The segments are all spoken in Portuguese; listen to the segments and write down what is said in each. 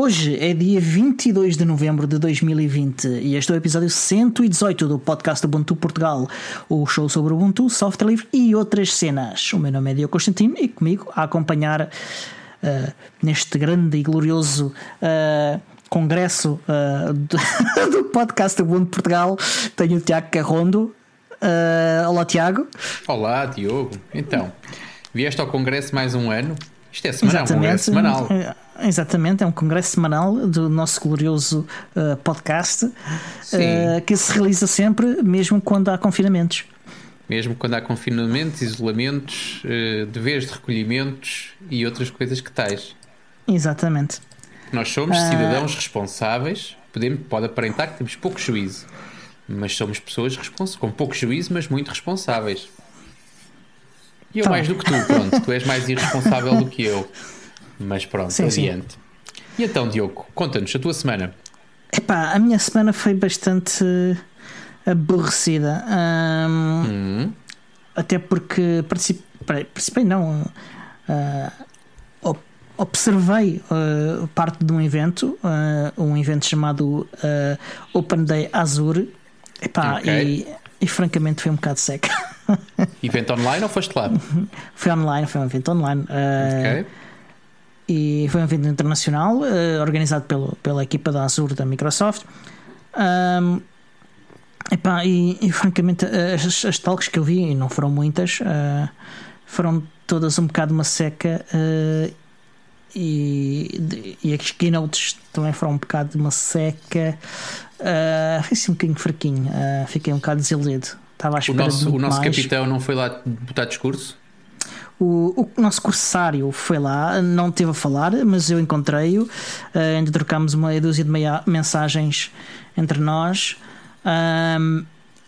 Hoje é dia 22 de novembro de 2020 e este é o episódio 118 do podcast Ubuntu Portugal, o show sobre Ubuntu, software livre e outras cenas. O meu nome é Diogo Constantino e comigo a acompanhar uh, neste grande e glorioso uh, congresso uh, do, do, podcast Ubuntu Portugal tenho o Tiago Carrondo. olá, Tiago. Olá, Diogo. Então, vieste ao congresso mais um ano? Isto é semanal, Exatamente. um congresso semanal. Exatamente, é um congresso semanal do nosso glorioso uh, podcast uh, que se realiza sempre, mesmo quando há confinamentos. Mesmo quando há confinamentos, isolamentos, uh, deveres de recolhimentos e outras coisas que tais. Exatamente. Nós somos cidadãos responsáveis, podemos, pode aparentar que temos pouco juízo, mas somos pessoas com pouco juízo, mas muito responsáveis. E eu tá mais do que tu, pronto, tu és mais irresponsável do que eu. Mas pronto, sim, adiante. Sim. E então, Diogo, conta-nos a tua semana. Epá, a minha semana foi bastante aborrecida. Um, hum. Até porque participei, participei não. Uh, observei uh, parte de um evento, uh, um evento chamado Open Day Azure. Epá, okay. e, e francamente foi um bocado seca. evento online ou foste lá? Foi online, foi um evento online. ok e foi um evento internacional uh, organizado pelo, pela equipa da Azure da Microsoft. Um, epá, e, e, francamente, as, as talks que eu vi, e não foram muitas, uh, foram todas um bocado uma seca. Uh, e, e as keynotes também foram um bocado de uma seca. Uh, foi assim um bocadinho fraquinho. fiquei um bocado desiludido. Estava à espera o nosso, o nosso mais. capitão não foi lá botar discurso? O, o nosso cursário foi lá, não teve a falar, mas eu encontrei-o. Uh, ainda trocámos uma dúzia de meia mensagens entre nós. Um,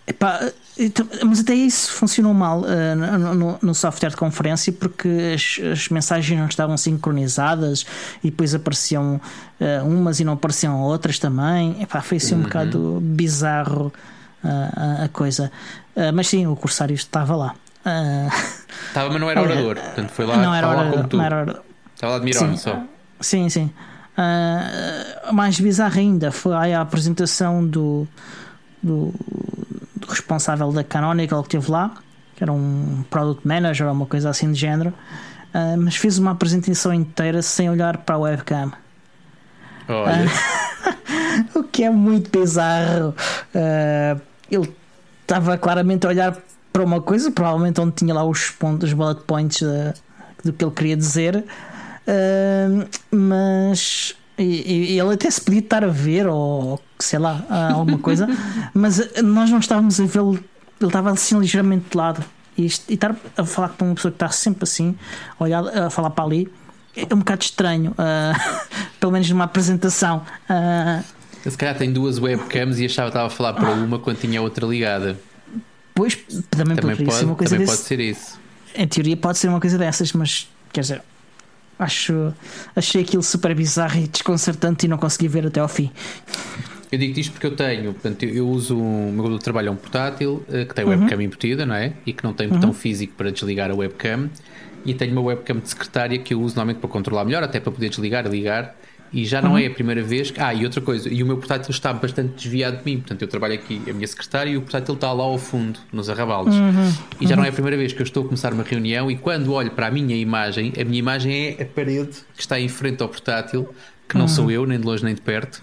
epá, então, mas até isso funcionou mal uh, no, no, software de conferência porque as, as, mensagens não estavam sincronizadas e depois apareciam uh, umas e não apareciam outras também. Epá, foi assim um uhum. bocado bizarro uh, a coisa. Mas sim, o cursário estava lá. Estava, mas não era orador. Portanto, foi lá, não era orador, como tu. Não era orador. Estava lá de mirone só. Sim, sim. Uh, mais bizarro ainda foi a apresentação do, do, do, responsável da Canonical que teve lá, que era um product manager ou uma coisa assim de género, uh, mas fez uma apresentação inteira sem olhar para a webcam. Olha. Uh, o que é muito bizarro. ele estava claramente a olhar para uma coisa, provavelmente onde tinha lá os pontos, os bullet points uh, do que ele queria dizer, uh, mas e, e, ele até se podia estar a ver, ou sei lá, alguma coisa, mas nós não estávamos a vê-lo, ele estava assim ligeiramente de lado. E, e estar a falar com uma pessoa que está sempre assim, a, olhar, a falar para ali, é um bocado estranho, uh, pelo menos numa apresentação. Uh, se calhar tem duas webcams e achava que estava a falar para uma quando tinha outra ligada. Pois, também, também pode, ser uma coisa também desse, pode ser isso. Em teoria pode ser uma coisa dessas, mas quer dizer, acho, achei aquilo super bizarro e desconcertante e não consegui ver até ao fim. Eu digo isto porque eu tenho, portanto, eu uso o meu trabalho é um portátil eh, que tem uhum. webcam embutida, não é? E que não tem uhum. botão físico para desligar a webcam. E tenho uma webcam de secretária que eu uso normalmente para controlar melhor, até para poder desligar e ligar e já não uhum. é a primeira vez que. Ah, e outra coisa, e o meu portátil está bastante desviado de mim. Portanto, eu trabalho aqui, a minha secretária, e o portátil está lá ao fundo, nos arrabaldes. Uhum. E já uhum. não é a primeira vez que eu estou a começar uma reunião e quando olho para a minha imagem, a minha imagem é a parede que está em frente ao portátil, que não sou uhum. eu, nem de longe nem de perto.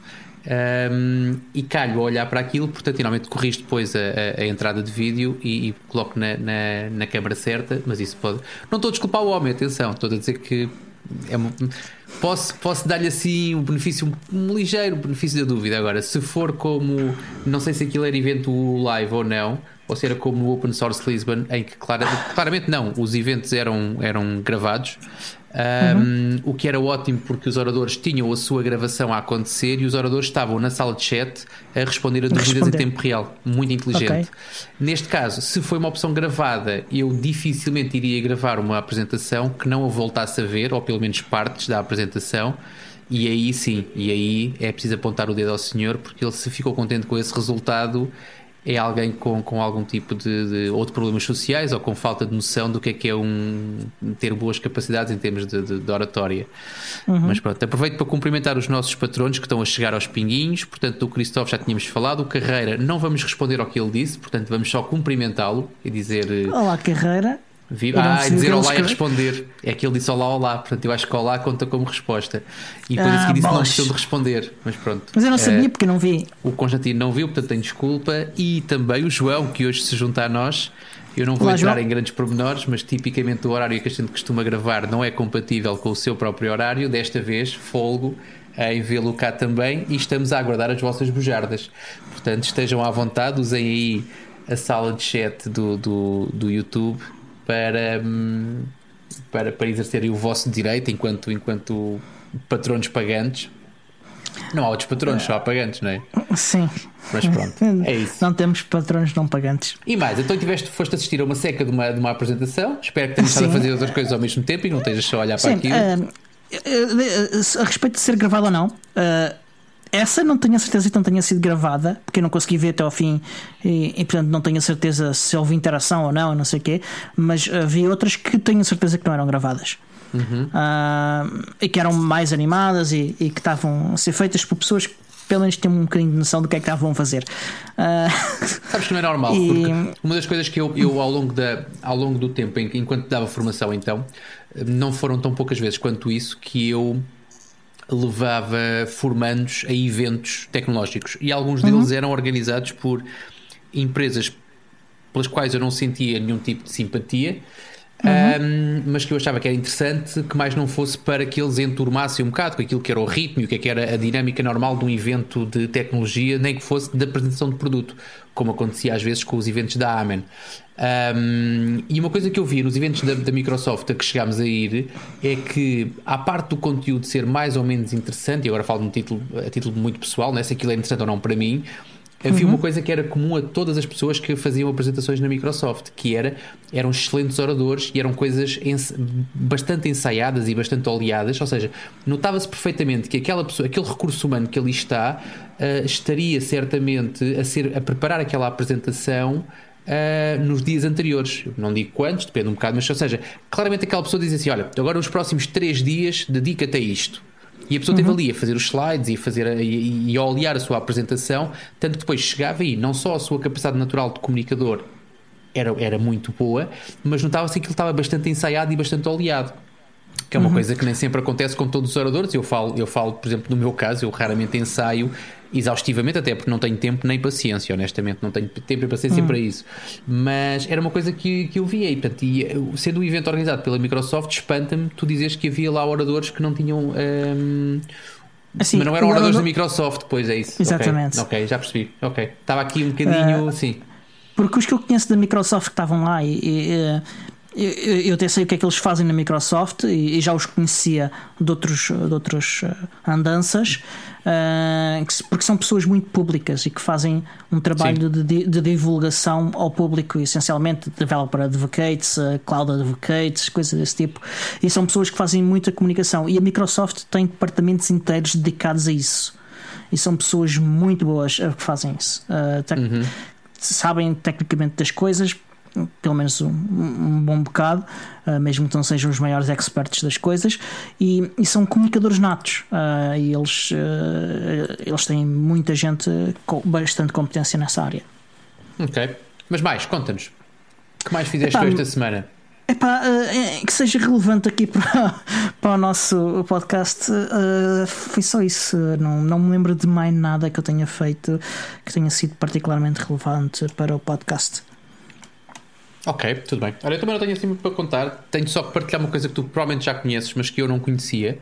Um, e calho a olhar para aquilo, portanto, finalmente corrijo depois a, a, a entrada de vídeo e, e coloco na, na, na câmara certa, mas isso pode. Não estou a desculpar o homem, atenção, estou a dizer que é uma posso, posso dar-lhe assim um benefício, um ligeiro benefício da dúvida. Agora, se for como, não sei se aquilo era evento live ou não, ou se era como no Open Source Lisbon, em que clara, claramente não, os eventos eram, eram gravados. Um, uhum. O que era ótimo porque os oradores tinham a sua gravação a acontecer e os oradores estavam na sala de chat a responder a dúvidas responder. em tempo real. Muito inteligente. Okay. Neste caso, se foi uma opção gravada, eu dificilmente iria gravar uma apresentação que não a voltasse a ver, ou pelo menos partes da apresentação. E aí sim, e aí é preciso apontar o dedo ao senhor porque ele se ficou contente com esse resultado é alguém com, com algum tipo de, de outro problemas sociais ou com falta de noção do que é que é um ter boas capacidades em termos de, de, de oratória. Uhum. Mas pronto, aproveito para cumprimentar os nossos patronos que estão a chegar aos pinguinhos. Portanto, do Cristóvão já tínhamos falado. O Carreira, não vamos responder ao que ele disse, portanto, vamos só cumprimentá-lo e dizer. Eh, olá, Carreira. Viva. Ah, dizer olá e responder. É que ele disse olá, olá. Portanto, eu acho que olá conta como resposta. E depois ah, a seguir disse não precisam de responder. Mas pronto. Mas eu não sabia é, porque não vi. O Constantino não viu, portanto tem desculpa. E também o João, que hoje se junta a nós. Eu não vou olá, entrar João. em grandes pormenores, mas tipicamente o horário que a gente costuma gravar não é compatível com o seu próprio horário. Desta vez, folgo em vê-lo cá também e estamos a aguardar as vossas bujardas. Portanto, estejam à vontade, usem aí a sala de chat do, do, do YouTube para, hum, para, para exercerem o vosso direito enquanto, enquanto patronos pagantes. Não há outros patronos, só há pagantes, não é? Sim. Mas pronto, é isso. Não temos patronos não pagantes. E mais, então tiveste, foste assistir a uma seca de uma, de uma apresentação. Espero que tenhas estado a fazer outras coisas ao mesmo tempo e não estejas só a olhar Sim, para aquilo. Uh, a respeito de ser gravado ou não, uh, essa não tenho a certeza que não tenha sido gravada, porque eu não consegui ver até ao fim e, e portanto não tenho a certeza se houve interação ou não, não sei o quê, mas havia outras que tenho a certeza que não eram gravadas. Uhum. Uh, e que eram mais animadas e, e, que estavam a ser feitas por pessoas que pelo menos têm um bocadinho de noção do que é que estavam a fazer. Uh, Sabes que não é normal, e... porque uma das coisas que eu, eu ao, longo da, ao longo do tempo, enquanto dava formação, então, não foram tão poucas vezes quanto isso que eu levava formandos a eventos tecnológicos e alguns deles uhum. eram organizados por empresas pelas quais eu não sentia nenhum tipo de simpatia. Uhum. Um, mas que eu achava que era interessante que mais não fosse para que eles enturmassem um bocado com aquilo que era o ritmo e o que, é era a dinâmica normal de um evento de tecnologia, nem que fosse de apresentação de produto, como acontecia às vezes com os eventos da Amen. Um, e uma coisa que eu vi nos eventos da, da, Microsoft a que chegámos a ir é que, à parte do conteúdo ser mais ou menos interessante, e agora falo um título, a título muito pessoal, né, se aquilo é interessante ou não para mim, havia uhum. uma coisa que era comum a todas as pessoas que faziam apresentações na Microsoft, que era eram excelentes oradores e eram coisas ens bastante ensaiadas e bastante oleadas, ou seja, notava-se perfeitamente que aquela pessoa, aquele recurso humano que ali está, uh, estaria certamente a ser a preparar aquela apresentação uh, nos dias anteriores. Eu não digo quantos, depende um bocado, mas ou seja, claramente aquela pessoa diz assim: olha, agora os próximos três dias dedica-te a isto. E a pessoa uhum. teve ali a fazer os slides e a, fazer a, e, e a olhar a sua apresentação, tanto que depois chegava aí, não só a sua capacidade natural de comunicador era, era muito boa, mas notava-se que ele estava bastante ensaiado e bastante oleado que é uma uhum. coisa que nem sempre acontece com todos os oradores. Eu falo, eu falo, por exemplo, no meu caso, eu raramente ensaio exaustivamente, até porque não tenho tempo nem paciência, honestamente, não tenho tempo e paciência uhum. para isso. Mas era uma coisa que, que eu via, e, portanto, e, sendo um evento organizado pela Microsoft, espanta-me tu dizes que havia lá oradores que não tinham. Um, assim, mas não eram oradores orador... da Microsoft, pois é isso. Exatamente. Ok, okay já percebi. Ok. Estava aqui um bocadinho. Uh, sim. Porque os que eu conheço da Microsoft que estavam lá e, e eu, eu até sei o que é que eles fazem na Microsoft e, e já os conhecia de outros, de outros uh, andanças, porque são pessoas muito públicas e que fazem um trabalho de, de, divulgação ao público, essencialmente developer advocates, uh, cloud advocates, coisas desse tipo. E são pessoas que fazem muita comunicação. E a Microsoft tem departamentos inteiros dedicados a isso. E são pessoas muito boas que fazem isso. Uh, uhum. Sabem tecnicamente das coisas, pelo menos um, um bom bocado, uh, mesmo que não sejam os maiores experts das coisas, e, e são comunicadores natos. Uh, e eles, uh, eles têm muita gente com bastante competência nessa área. Ok. Mas mais, conta-nos. O que mais fizeste esta semana? Epá, uh, que seja relevante aqui para, para o nosso podcast, foi só isso. Não, não me lembro de mais nada que eu tenha feito que tenha sido particularmente relevante para o podcast. Ok, tudo bem. Olha, eu também não tenho assim muito para contar. Tenho só que partilhar uma coisa que tu provavelmente já conheces, mas que eu não conhecia.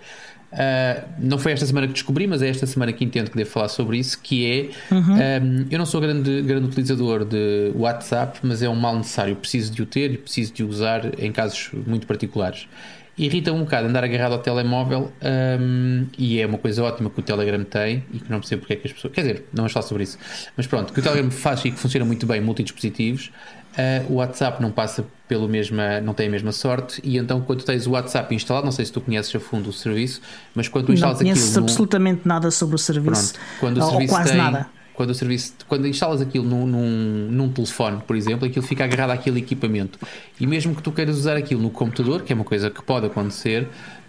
Uh, não foi esta semana que descobri, mas é esta semana que entendo que devo falar sobre isso, que é uhum. um, ah, eu não sou grande, grande utilizador de WhatsApp, mas é um mal necessário. Preciso de o ter e preciso de o usar em casos muito particulares. Irrita um bocado andar agarrado ao telemóvel um, e é uma coisa ótima que o Telegram tem e que não percebo porque é que as pessoas. Quer dizer, não vamos falar sobre isso. Mas pronto, que o Telegram faz e que funciona muito bem multidispositivos. Uh, o WhatsApp não passa pelo mesma, não tem a mesma sorte e então quando tens o WhatsApp instalado, não sei se tu conheces a fundo o serviço, mas quando tu instalas não conheço absolutamente nada sobre o serviço, Pronto, quando o ou, serviço quase tem, nada. Quando o serviço, quando instalas aquilo num, num, num, telefone, por exemplo, aquilo fica agarrado àquele equipamento. E mesmo que tu queiras usar aquilo no computador, que é uma coisa que pode acontecer,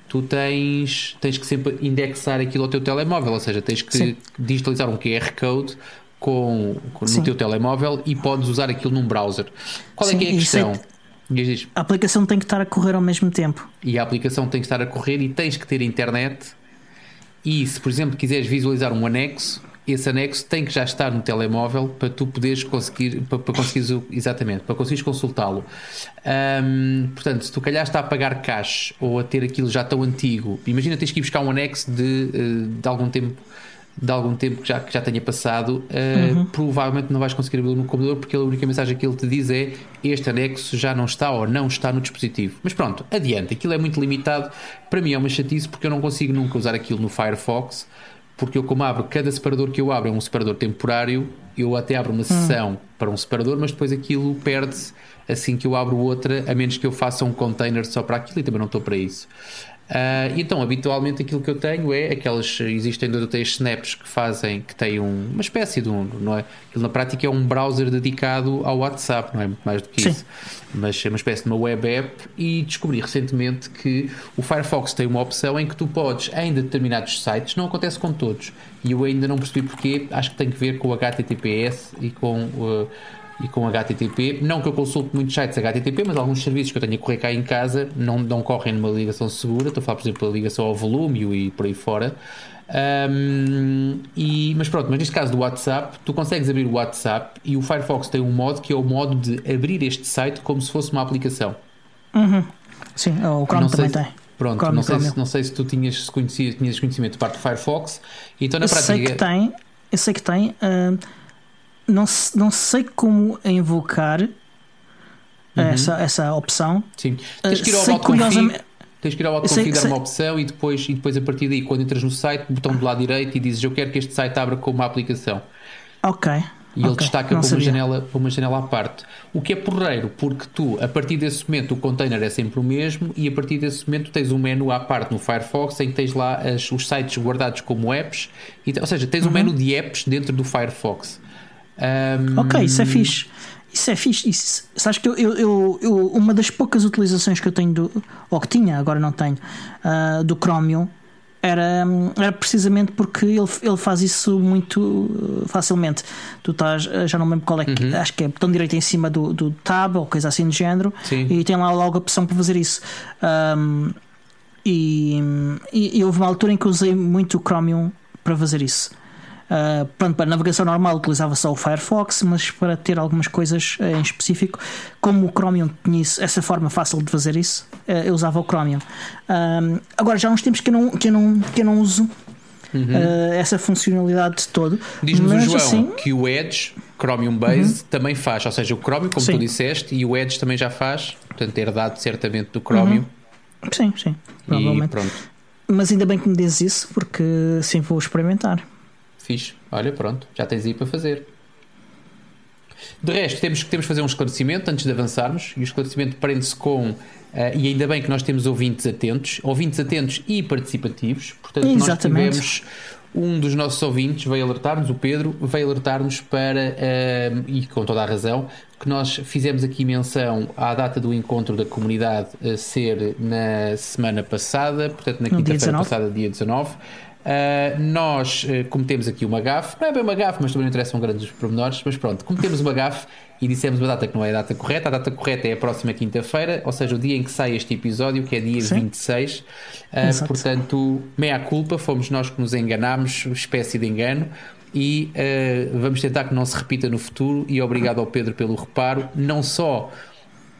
tu tens, tens que sempre indexar aquilo ao teu telemóvel, ou seja, tens que Sim. digitalizar um QR Code com, com no teu telemóvel e podes usar aquilo num browser. Qual é Sim, é que é a questão? A aplicação tem que estar a correr ao mesmo tempo. E a aplicação tem que estar a correr e tens que ter internet. E se, por exemplo, quiseres visualizar um anexo, esse anexo tem que já estar no telemóvel para tu poderes conseguir, para, para conseguires, exatamente, para conseguires consultá-lo. Um, portanto, se tu calhar está a pagar cash ou a ter aquilo já tão antigo, imagina tens que ir buscar um anexo de, eh, de algum tempo de algum tempo que já, que já tenha passado, uh, uhum. provavelmente não vais conseguir abri-lo no computador porque a única mensagem que ele te diz é este anexo já não está ou não está no dispositivo. Mas pronto, adiante, aquilo é muito limitado. Para mim é uma chatice porque eu não consigo nunca usar aquilo no Firefox porque eu como abro, cada separador que eu abro é um separador temporário, eu até abro uma sessão hum. para um separador, mas depois aquilo perde-se assim que eu abro outra, a menos que eu faça um container só para aquilo e também não estou para isso. Uh, então, habitualmente aquilo que eu tenho é aquelas. Existem dois ou três snaps que fazem, que têm um, uma espécie de um. Não é? Aquilo na prática é um browser dedicado ao WhatsApp, não é? Mais do que Sim. isso. Mas é uma espécie de uma web app. E descobri recentemente que o Firefox tem uma opção em que tu podes, em determinados sites, não acontece com todos, e eu ainda não percebi porquê, acho que tem que ver com o HTTPS e com. Uh, e com HTTP. Não que eu consulte muitos sites HTTP, mas alguns serviços que eu tenho a correr cá em casa não, não correm numa ligação segura. Estou a falar, por exemplo, da ligação ao volume e por aí fora. Um, e, mas pronto, mas neste caso do WhatsApp, tu consegues abrir o WhatsApp e o Firefox tem um modo que é o modo de abrir este site como se fosse uma aplicação. Uhum. Sim, o Chrome também tem. Pronto, Chrome, não, sei se, não sei se tu tinhas, se conhecias, tinhas conhecimento de parte do Firefox. Então, na eu prática. Sei que tem, eu sei que tem. Uh não, não sei como invocar uhum. essa, essa opção. Sim. Tens que ir ao sei curiosamente... Tens que ir ao autoconfig, dar uma opção e depois, e depois a partir daí, quando entras no site, botão do lado direito e dizes eu quero que este site abra como uma aplicação. Ok. E okay. ele destaca para uma, janela, para uma janela à parte. O que é porreiro, porque tu, a partir desse momento, o container é sempre o mesmo e a partir desse momento tens um menu à parte no Firefox em que tens lá as, os sites guardados como apps, e, ou seja, tens uhum. um menu de apps dentro do Firefox. Um... Ok, isso é fixe. Isso é fixe. Isso, sabes que eu, eu, eu, uma das poucas utilizações que eu tenho, do, ou que tinha, agora não tenho, uh, do Chromium era, era precisamente porque ele, ele faz isso muito facilmente. Tu estás, já não lembro qual é que, uhum. acho que é botão direito em cima do, do tab ou coisa assim do género, Sim. e tem lá logo a opção para fazer isso. Um, e, e, e houve uma altura em que usei muito o Chromium para fazer isso. Uh, pronto, para navegação normal utilizava só o Firefox, mas para ter algumas coisas uh, em específico, como o Chromium tinha isso, essa forma fácil de fazer isso, uh, eu usava o Chromium. agora já há uns tempos que eu não, que eu não, que eu não uso uhum. essa funcionalidade de todo. Diz-nos o João assim, que o Edge, Chromium Base, uhum. também faz, ou seja, o Chromium, como sim. tu disseste, e o Edge também já faz, portanto, herdado certamente do Chromium. Uhum. Sim, sim, provavelmente. Mas ainda bem que me dizes isso, porque sim vou experimentar. Fixe. Olha, pronto, já tens aí para fazer. De resto, temos, temos que fazer um esclarecimento antes de avançarmos, e o esclarecimento prende-se com, uh, e ainda bem que nós temos ouvintes atentos, ouvintes atentos e participativos, portanto, Exatamente. nós tivemos um dos nossos ouvintes veio alertar-nos, o Pedro, veio alertar-nos para, uh, e com toda a razão, que nós fizemos aqui menção à data do encontro da comunidade a ser na semana passada, portanto na quinta-feira passada, dia 19. Uh, nós uh, cometemos aqui uma gafe, não é bem uma gafe, mas também não interessam grandes pormenores, mas pronto, cometemos uma gafe e dissemos uma data que não é a data correta, a data correta é a próxima quinta-feira, ou seja, o dia em que sai este episódio, que é dia Sim. 26. Uh, portanto, meia culpa, fomos nós que nos enganámos, espécie de engano. E uh, vamos tentar que não se repita no futuro. E obrigado ao Pedro pelo reparo, não só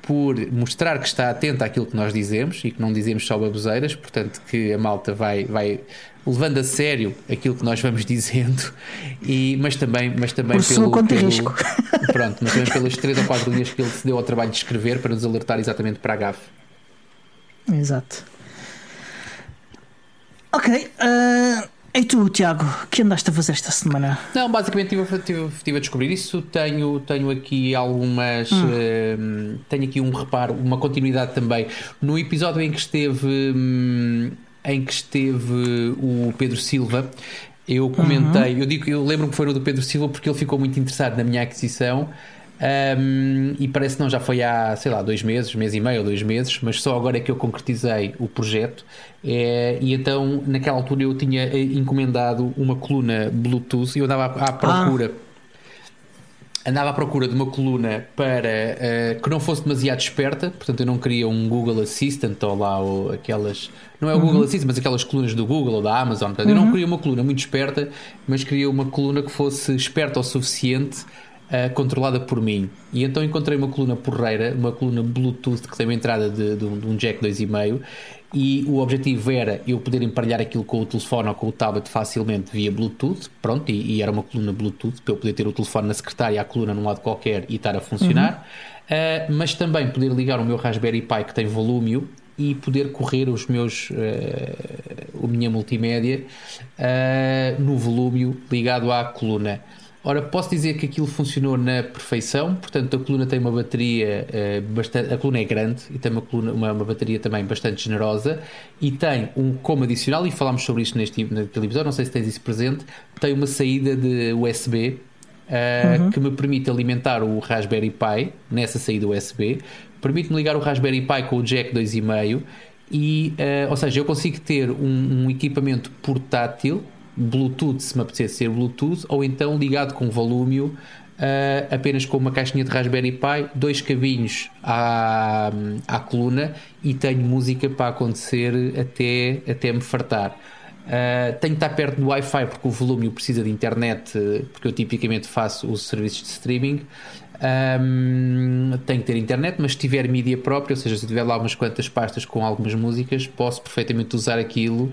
por mostrar que está atento àquilo que nós dizemos e que não dizemos só baboseiras, portanto que a malta vai, vai levando a sério aquilo que nós vamos dizendo, e, mas também, mas também por pelo, conta pelo, risco. pronto, mas também pelas três ou quatro linhas que ele se deu ao trabalho de escrever para nos alertar exatamente para a GAF. Exato. Ok. Uh, e tu, Tiago, o que andaste a fazer esta semana? Não, basicamente estive, estive, estive a descobrir isso. Tenho, tenho aqui algumas. Hum. Uh, tenho aqui um reparo, uma continuidade também. No episódio em que esteve. Um, em que esteve o Pedro Silva. Eu comentei, uhum. eu digo, eu lembro que foi no do Pedro Silva porque ele ficou muito interessado na minha aquisição. Um, e parece que não, já foi há, sei lá, dois meses, mês e meio ou dois meses, mas só agora é que eu concretizei o projeto. É, e então, naquela altura, eu tinha eh, encomendado uma coluna Bluetooth e eu andava à, à procura. Ah andava à procura de uma coluna para uh, que não fosse demasiado esperta, portanto eu não queria um Google Assistant ou lá ou aquelas, não é o uhum. Google Assistant, mas aquelas colunas do Google ou da Amazon, portanto uhum. eu não uhum. queria uma coluna muito esperta, mas queria uma coluna que fosse esperta o suficiente, uh, controlada por mim. E então encontrei uma coluna porreira, uma coluna Bluetooth que tem uma entrada de, de, um, de um jack 2,5 e o objetivo era eu poder emparelhar aquilo com o telefone ou com o tablet facilmente via Bluetooth, pronto, e, e era uma coluna Bluetooth para eu poder ter o telefone na secretária, a coluna num lado qualquer e estar a funcionar, uhum. uh, mas também poder ligar o meu Raspberry Pi que tem volúmio e poder correr os meus uh, a minha multimédia uh, no volúmio ligado à coluna. Ora, posso dizer que aquilo funcionou na perfeição, portanto a coluna tem uma bateria uh, bastante. A coluna é grande e tem uma, coluna, uma, uma, bateria também bastante generosa e tem um como adicional, e falámos sobre isto neste episódio, não sei se tens isso presente, tem uma saída de USB uh, eh, uhum. que me permite alimentar o Raspberry Pi nessa saída USB, permite-me ligar o Raspberry Pi com o jack 2,5 e, uh, ou seja, eu consigo ter um, um equipamento portátil Bluetooth, se me apetecer ser Bluetooth, ou então ligado com volume uh, apenas com uma caixinha de Raspberry Pi, dois cabinhos à, à coluna e tenho música para acontecer até, até me fartar. Uh, tenho que estar perto do Wi-Fi porque o volume precisa de internet, porque eu tipicamente faço os serviços de streaming. Um, tenho que ter internet, mas se tiver mídia própria, ou seja, se tiver lá umas quantas pastas com algumas músicas, posso perfeitamente usar aquilo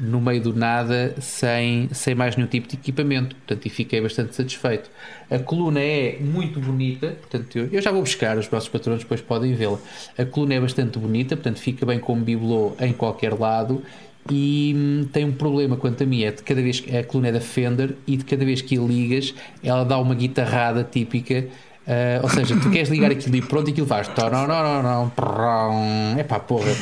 no meio do nada, sem, sem mais nenhum tipo de equipamento. Portanto, e fiquei bastante satisfeito. A coluna é muito bonita, portanto, eu, eu já vou buscar, os vossos patrões depois podem vê-la. A coluna é bastante bonita, portanto, fica bem como bibelô em qualquer lado. E hum, tem um problema quanto a mim, é de cada vez que a coluna é da Fender e de cada vez que a ligas, ela dá uma guitarrada típica. Uh, ou seja, tu queres ligar aquilo e pronto, aquilo faz. É pá, porra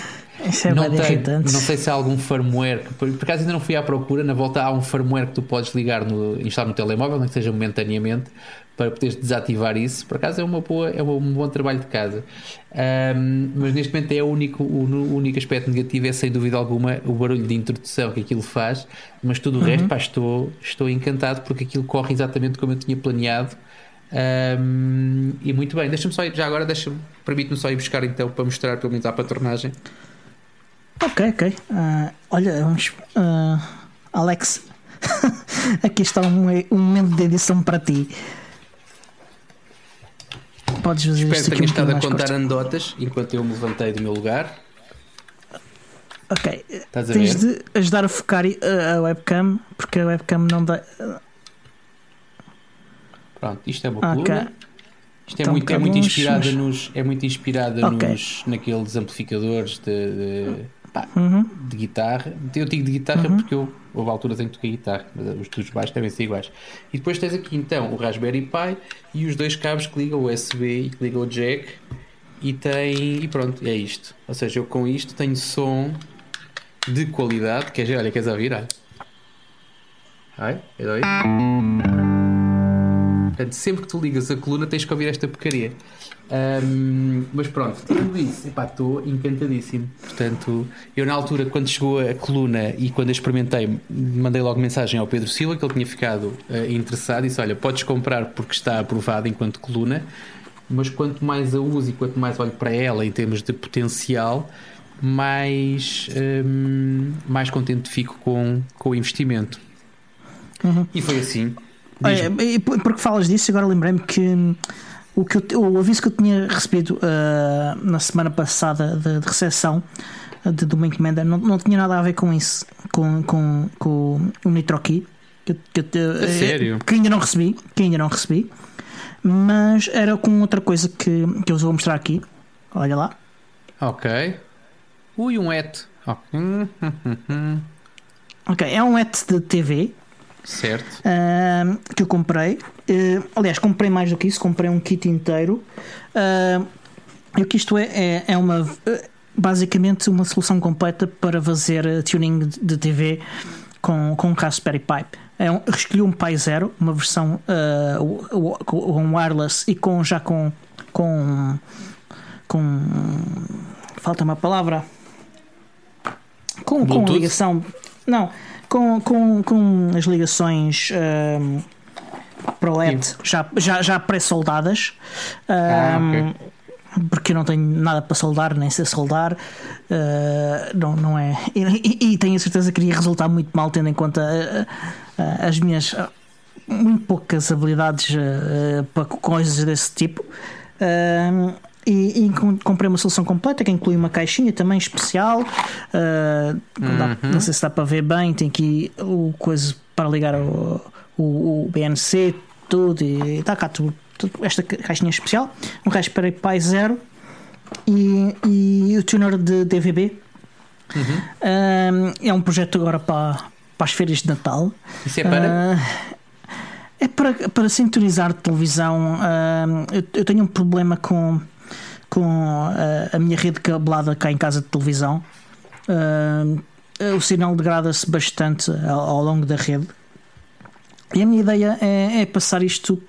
isso é não, tem, não sei se há algum firmware, que, por, por acaso ainda não fui à procura, na volta há um firmware que tu podes ligar no, instalar no telemóvel, nem que seja momentaneamente, para poderes desativar isso. Por acaso é, uma boa, é um bom trabalho de casa. Um, mas neste momento é o único, o, o, único aspecto negativo é sem dúvida alguma o barulho de introdução que aquilo faz, mas tudo o uhum. resto, pá, estou, estou encantado porque aquilo corre exatamente como eu tinha planeado. Um, e muito bem, deixa-me só ir, já agora deixa permite-me só ir buscar então para mostrar pelo menos a patronagem Ok, ok. Uh, olha, vamos. Uh, Alex, aqui está um, um momento de edição para ti. Podes fazer Espero que tenhas estado a contar curto. anedotas enquanto eu me levantei do meu lugar. Ok. Estás a Tens ver? de ajudar a focar a webcam, porque a webcam não dá. Pronto, isto é uma okay. Isto é, então, muito, é muito inspirada nos. É muito inspirada okay. nos, naqueles amplificadores de, de pá, uhum. de guitarra. Eu digo de guitarra uhum. porque eu houve alturas em que toquei guitarra, mas os dos baixos devem ser iguais. E depois tens aqui então o Raspberry Pi e os dois cabos que ligam o USB e que ligam o jack. E tem. E pronto, é isto. Ou seja, eu com isto tenho som de qualidade. Queres, olha, queres ouvir? Olha. Ai, é doido. Portanto, sempre que tu ligas a coluna tens que ouvir esta porcaria. Um, mas pronto, tirando isso, estou encantadíssimo. Portanto, eu na altura, quando chegou a coluna e quando a experimentei, mandei logo mensagem ao Pedro Silva que ele tinha ficado uh, interessado e disse: Olha, podes comprar porque está aprovado enquanto coluna, mas quanto mais a uso e quanto mais olho para ela em termos de potencial, mais, um, mais contente fico com, com o investimento. Uhum. E foi assim. Olha, porque falas disso, agora lembrei-me que o, que eu, o aviso que eu tinha recebido uh, na semana passada de, de recepção de, de uma encomenda não, não tinha nada a ver com isso, com, com, com o NitroKey. Que, que, uh, sério? que ainda não recebi, que ainda não recebi, mas era com outra coisa que, que eu vos vou mostrar aqui. Olha lá. Ok. Ui, um et. ok, é um et de TV Certo. Uh, que eu comprei. Uh, aliás, comprei mais do que isso, comprei um kit inteiro. Uh, e o que isto é, é, é uma basicamente uma solução completa para fazer tuning de TV com, com Raspberry Pi. É um, escolhi um Pi Zero, uma versão uh, com wireless e com já com com com falta uma palavra com, com ligação não com, com, com as ligações uh, para o LED já, já, já pré-soldadas ah, okay porque eu não tenho nada para soldar, nem sei soldar, uh, não, não é. E, e, e, tenho a certeza que iria resultar muito mal, tendo em conta uh, uh, as minhas muito poucas habilidades para coisas desse tipo. E, e, comprei uma solução completa que inclui uma caixinha também especial. Não, dá, uhum. não, sei se dá para ver bem, tem aqui o coisa para ligar o, o, o BNC, tudo, e está cá tudo esta caixinha especial, um Raspberry Pi Zero e, e o tuner de DVB. Uhum. Um, é um projeto agora para, para as férias de Natal. Isso é para? Uh, é para, para sintonizar televisão. Uh, eu, eu, tenho um problema com, com uh, a minha rede cabelada cá em casa de televisão. Uh, o sinal degrada-se bastante ao, ao, longo da rede. E a minha ideia é, é passar isto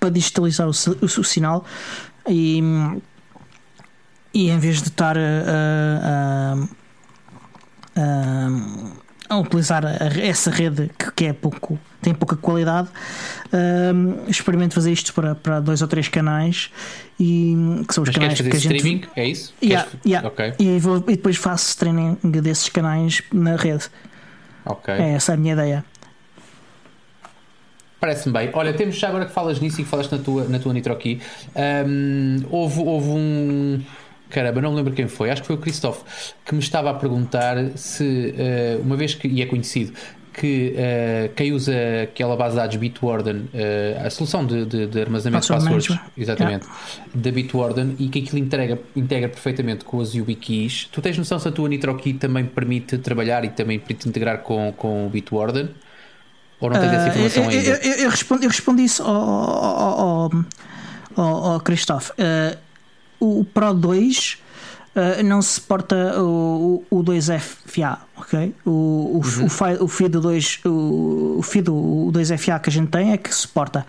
para digitalizar o, o, o sinal e, e em vez de estar a, a, a, a utilizar essa rede que, é pouco tem pouca qualidade um, experimento fazer isto para, para dois ou três canais e que são os Mas canais que a gente streaming é isso yeah, yeah. Okay. E, vou, e depois faço streaming desses canais na rede é essa a minha ideia Parece-me bem. Olha, temos já agora que falas nisso e que falaste na tua, na tua Nitro aqui. Um, houve, houve um. Caramba, não me lembro quem foi, acho que foi o Christoph que me estava a perguntar se, uh, uma vez que, e é conhecido, que uh, quem usa aquela base de dados Bitwarden, uh, a solução de, de, de armazenamento de passwords, exatamente, yeah. da Bitwarden, e que aquilo integra, integra perfeitamente com as YubiKeys. Tu tens noção se a tua NitroKey também permite trabalhar e também permite integrar com, com o Bitwarden? Ou não tens essa ah, informação ainda? Eu, eu, eu, respondi, eu respondi isso ao, ao, ao, ao Christophe. Uh, o Pro 2 uh, não suporta o, o 2FA, ok? O, o, uhum. o, o FIDO 2, o, o FIDO 2FA que a gente tem é que suporta.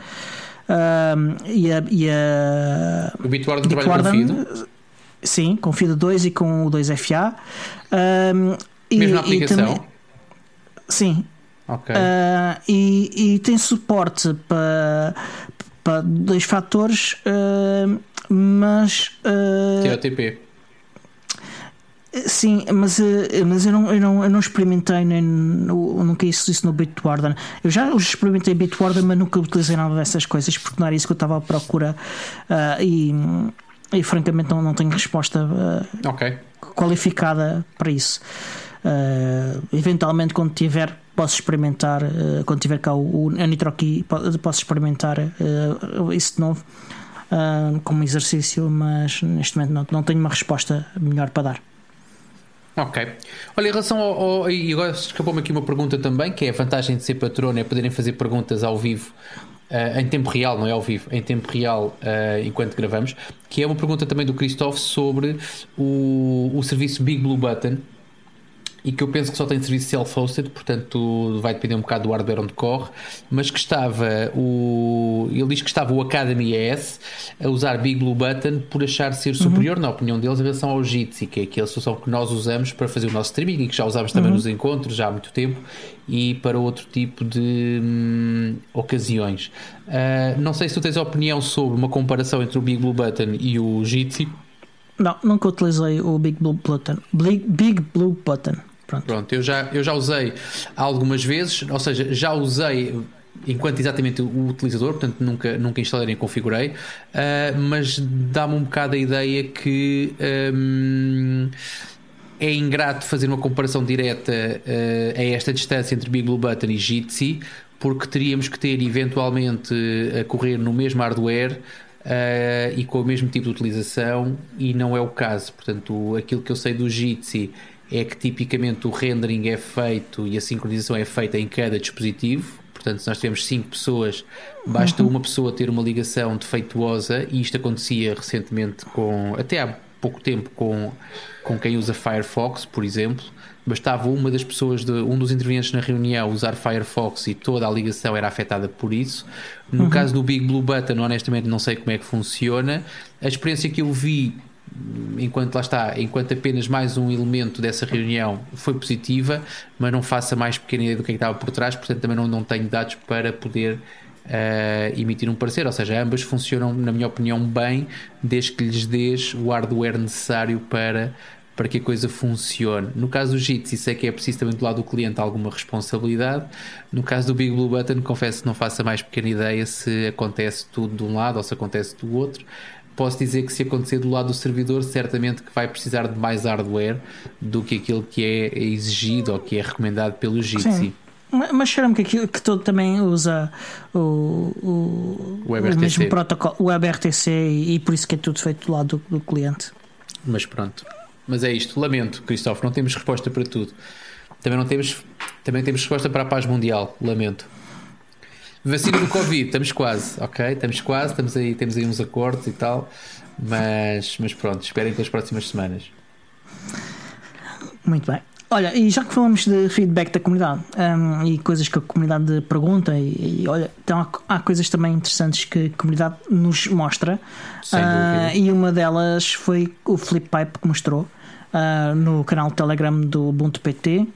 Uh, e a, e a o Bitwarden trabalha com o FIDO? Sim, com o FIDO 2 e com o 2FA. Uh, Mesma aplicação? Também, sim, Okay. Uh, e, e, tem suporte para, para dois fatores, uh, mas. Uh, TOTP. Sim, mas, mas eu, não, eu, não, eu não experimentei, nem eu nunca isso, isso no Bitwarden. Eu já experimentei Bitwarden, mas nunca utilizei nada dessas coisas porque não era isso que eu estava à procura uh, e, e francamente não, não tenho resposta uh, okay. qualificada para isso. Uh, eventualmente, quando tiver, posso experimentar. Quando tiver cá o, o a posso experimentar isso de novo como exercício, mas neste momento não, não tenho uma resposta melhor para dar. Ok. Olha, em relação ao. ao e agora escapou-me aqui uma pergunta também, que é a vantagem de ser patrono é poderem fazer perguntas ao vivo. Uh, em tempo real, não é ao vivo, em tempo real uh, enquanto gravamos, que é uma pergunta também do Christophe sobre o, o serviço Big Blue Button, e que eu penso que só tem serviço self-hosted, portanto vai depender um bocado do hardware onde corre, mas que estava o. Ele diz que estava o Academy ES a usar Big Blue Button por achar ser superior, uhum. na opinião deles, em relação ao Jitsi, que é aquela solução que nós usamos para fazer o nosso streaming e que já usámos também uhum. nos encontros já há muito tempo e para outro tipo de hum, ocasiões. Uh, não sei se tu tens opinião sobre uma comparação entre o Big Blue Button e o Jitsi. Não, nunca utilizei o Big Blue Button. Big, Big Blue Button. Pronto. Pronto, eu já, eu já usei algumas vezes, ou seja, já usei enquanto exatamente o utilizador, portanto nunca, nunca instalei nem configurei, uh, mas dá-me um bocado a ideia que um, é ingrato fazer uma comparação direta uh, a esta distância entre Big Blue Button e Jitsi, porque teríamos que ter eventualmente a correr no mesmo hardware. Uh, e com o mesmo tipo de utilização, e não é o caso. Portanto, aquilo que eu sei do Jitsi é que tipicamente o rendering é feito e a sincronização é feita em cada dispositivo. Portanto, se nós tivermos 5 pessoas, basta uhum. uma pessoa ter uma ligação defeituosa, e isto acontecia recentemente com. até há pouco tempo com, com quem usa Firefox, por exemplo. Bastava uma das pessoas, de, um dos intervenientes na reunião, usar Firefox e toda a ligação era afetada por isso. No uhum. caso do Big Blue Button, honestamente não sei como é que funciona. A experiência que eu vi enquanto lá está, enquanto apenas mais um elemento dessa reunião foi positiva, mas não faça mais pequena ideia do que, é que estava por trás, portanto também não, não tenho dados para poder uh, emitir um parecer. Ou seja, ambas funcionam, na minha opinião, bem, desde que lhes dês o hardware necessário para, para que a coisa funcione. No caso do Jitsi, sei que é preciso também do lado do cliente alguma responsabilidade. No caso do Big Blue Button, confesso que não faço a mais pequena ideia se acontece tudo de um lado ou se acontece do outro posso dizer que se acontecer do lado do servidor, certamente que vai precisar de mais hardware do que aquilo que é exigido ou que é recomendado pelo Jitsi. Mas cheira-me que, aquilo, que todo também usa o, o, o, o mesmo protocolo, o WebRTC, e, e, por isso que é tudo feito do lado do, do cliente. Mas pronto. Mas é isto. Lamento, Cristóvão, não temos resposta para tudo. Também não temos, também temos resposta para a paz mundial. Lamento. Vacina do Covid, estamos quase, ok? Estamos quase, estamos aí, temos aí uns acordos e tal, mas, mas pronto, esperem pelas próximas semanas. Muito bem. Olha, e já que falamos de feedback da comunidade um, e coisas que a comunidade pergunta, e, e olha, então há, há, coisas também interessantes que a comunidade nos mostra, uh, e uma delas foi o Flip Pipe que mostrou uh, no canal Telegram do Ubuntu PT.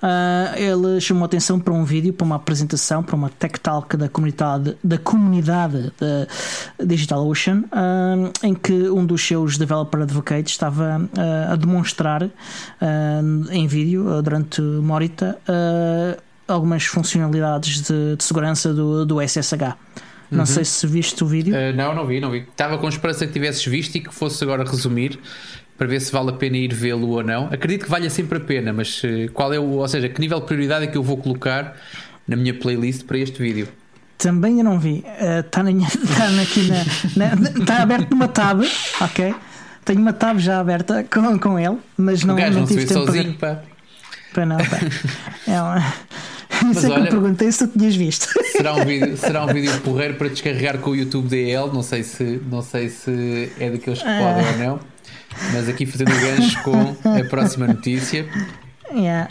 Uh, ele chamou atenção para um vídeo, para uma apresentação, para uma tech talk da comunidade, da comunidade da DigitalOcean, uh, em que um dos seus developer advocates estava uh, a demonstrar em vídeo, durante uma horita, algumas funcionalidades de, de, segurança do, do SSH. Não uhum. sei se viste o vídeo. não, não vi, não vi. Estava com esperança que tivesses visto e que fosse agora resumir para ver se vale a pena ir vê-lo ou não. Acredito que valha sempre a pena, mas eh, qual é o, ou seja, que nível de prioridade é que eu vou colocar na minha playlist para este vídeo? Também eu não vi. Está uh, tá aqui na. Está aberto numa tab, ok? Tenho uma tab já aberta com, com ele, mas não, o gajo não, não tive tempo sozinho, para. Para não, pá. É uma. Mas Isso é olha, que eu perguntei se tu tinhas visto. Será um vídeo, será um vídeo porreiro para descarregar com o YouTube DL. Não sei se, não sei se é daqueles que ah. podem ou não. Mas aqui fazendo o gancho com a próxima notícia. Yeah,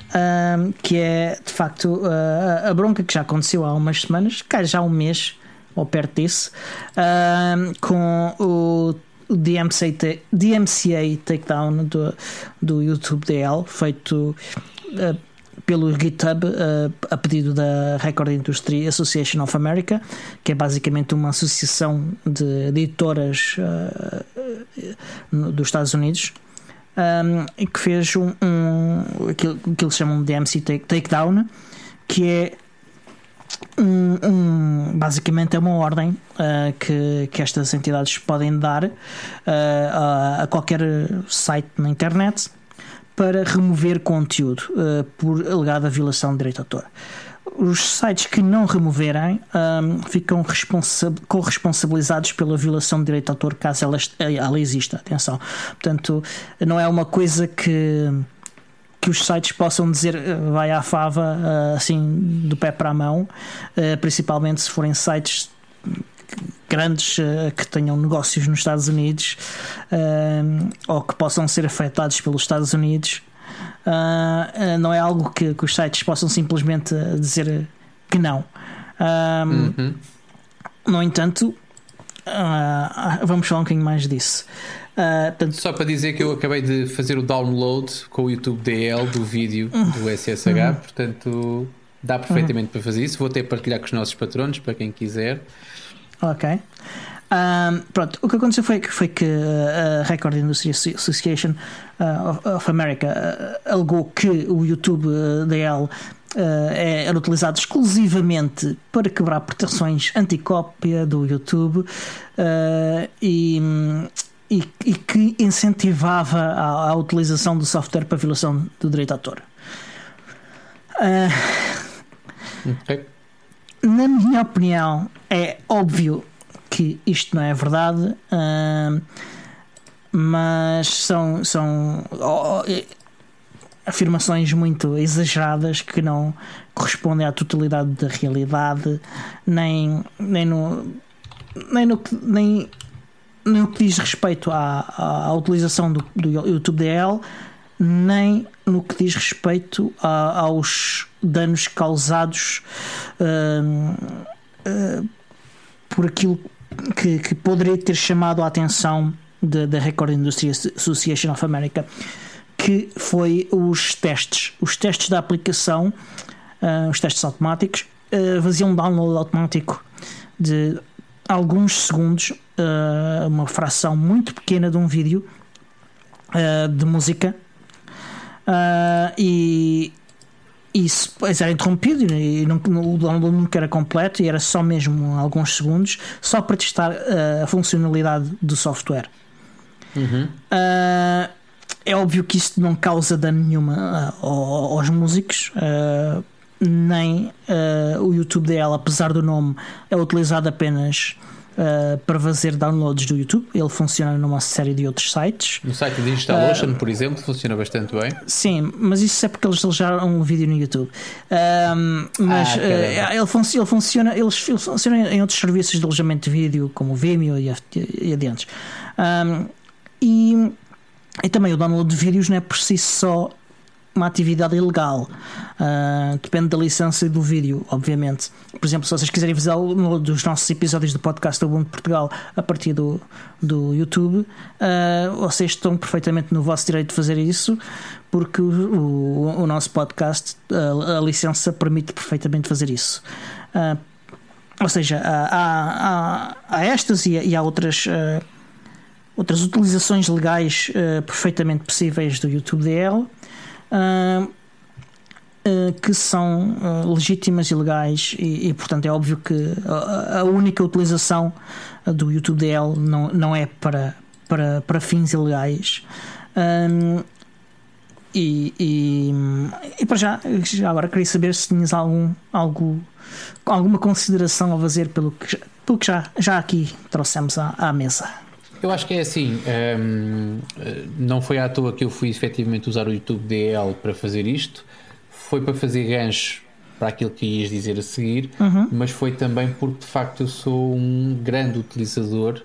um, que é de facto uh, a bronca que já aconteceu há umas semanas, cá já há um mês ou perto disso, com o DMCA, DMCA takedown do, do YouTube DL, feito uh, pelo GitHub uh, a pedido da Record Industry Association of America, que é basicamente uma associação de editoras uh, dos Estados Unidos. Um, que fez um, um aquilo, que eles chamam de MC take, Takedown, que é um, um, basicamente é uma ordem uh, que, que estas entidades podem dar uh, a, a, qualquer site na internet para remover conteúdo uh, por alegada violação de direito de autor. Os sites que não removerem um, ficam responsa corresponsabilizados pela violação de direito de autor caso ela, ela exista. Atenção. Portanto, não é uma coisa que que os sites possam dizer eh, vai à fava assim do pé para a mão, principalmente se forem sites grandes que tenham negócios nos Estados Unidos ou que possam ser afetados pelos Estados Unidos. Uh, não é algo que, que, os sites possam simplesmente dizer que não. Uhum. No entanto, vamos falar um bocadinho mais disso. Uh, Só para dizer que eu acabei de fazer o download com o YouTube DL do vídeo do SSH, uhum. portanto dá perfeitamente uhum. para fazer isso. Vou até partilhar com os nossos patronos para quem quiser. Ok. Um, pronto, o que aconteceu foi que, foi que a Record Industry Association uh, of America uh, alegou que o YouTube DL é, era utilizado exclusivamente para quebrar proteções anticópia do YouTube e, e, e, que incentivava a, a, utilização do software para violação do direito de autor. Uh, okay na minha opinião, é óbvio que isto não é verdade, uh, mas são, são oh, afirmações muito exageradas que não correspondem à totalidade da realidade, nem, nem no. Nem, no, nem no que diz respeito à, à, utilização do, do, YouTube DL, nem no que diz respeito a, aos danos causados uh, por aquilo que, que, poderia ter chamado a atenção da Record Industry Association of America, que foi os testes, os testes da aplicação, uh, os testes automáticos, faziam um download automático de alguns segundos, uh, uma fração muito pequena de um vídeo uh, de música uh, e isso era interrompido e não, o download nunca era completo e era só mesmo alguns segundos só para testar a funcionalidade do software. Uhum. é óbvio que isto não causa dano nenhuma aos músicos nem uh, o YouTube dela, apesar do nome, é utilizado apenas uh, para fazer downloads do YouTube. Ele funciona numa série de outros sites. No site de DigitalOcean, uh, por exemplo, funciona bastante bem. Sim, mas isso é porque eles alojaram um vídeo no YouTube. mas ah, ele, fun ele, funciona, ele, ele funciona em outros serviços de alojamento de vídeo, como o Vimeo e, e adiante. Um, e, e também o download de vídeos não é por si só uma atividade ilegal. Uh, depende da licença do vídeo, obviamente. Por exemplo, se vocês quiserem fazer um dos nossos episódios do podcast do Ubuntu Portugal a partir do, do YouTube, uh, vocês estão perfeitamente no vosso direito de fazer isso, porque o, o, o nosso podcast, a, a, licença permite perfeitamente fazer isso. Uh, ou seja, há, há, há, estas e, e há outras outras utilizações legais uh, perfeitamente possíveis do YouTube DL uh, que são uh, legítimas e legais, e, e, portanto é óbvio que a, a, única utilização do YouTube DL não, não é para, para, para fins ilegais. Um, e, e, e, para já, já agora queria saber se tinhas algum, algo, alguma consideração a fazer pelo que, pelo que já, já aqui trouxemos à, à mesa. Eu acho que é assim, um, ehm, não foi à toa que eu fui efetivamente usar o YouTube DL para fazer isto, foi para fazer gancho para aquilo que ias dizer a seguir, uhum. mas foi também porque de facto eu sou um grande utilizador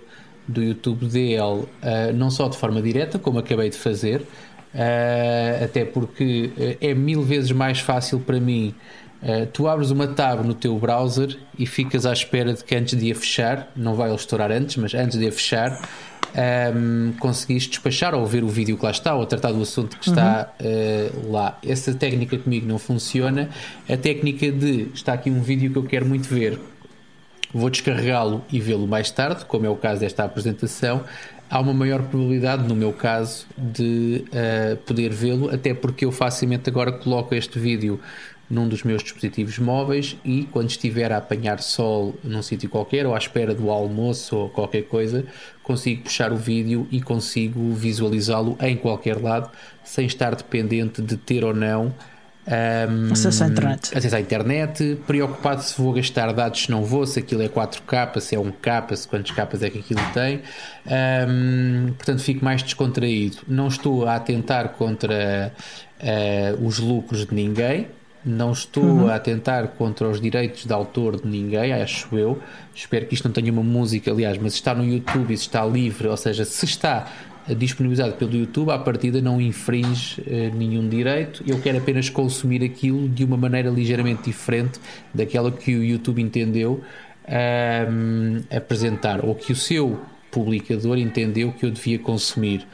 do YouTube DL, uh, eh, não só de forma direta, como acabei de fazer, uh, até porque eh, é mil vezes mais fácil para mim Uh, tu abres uma tab no teu browser e ficas à espera de que antes de a fechar, não vai ele estourar antes, mas antes de a fechar, um, ehm, conseguiste despachar ou ver o vídeo que lá está ou tratar do assunto que está uh, lá. Essa técnica comigo não funciona. A técnica de está aqui um vídeo que eu quero muito ver, vou descarregá-lo e vê-lo mais tarde, como é o caso desta apresentação. Há uma maior probabilidade, no meu caso, de uh, poder vê-lo, até porque eu facilmente agora coloco este vídeo num dos meus dispositivos móveis e quando estiver a apanhar sol num sítio qualquer ou à espera do almoço ou qualquer coisa, consigo puxar o vídeo e consigo visualizá-lo em qualquer lado sem estar dependente de ter ou não um, acesso à internet. Acesso à internet, preocupado se vou gastar dados, se não vou, se aquilo é 4K, se é 1K, se quantos capas é que aquilo tem. Um, portanto, fico mais descontraído. Não estou a atentar contra uh, os lucros de ninguém, não estou uhum. a atentar contra os direitos de autor de ninguém, acho eu. Espero que isto não tenha uma música, aliás, mas está no YouTube e está livre, ou seja, se está disponibilizado pelo YouTube, à partida não infringe uh, nenhum direito. Eu quero apenas consumir aquilo de uma maneira ligeiramente diferente daquela que o YouTube entendeu uh, apresentar, ou que o seu publicador entendeu que eu devia consumir.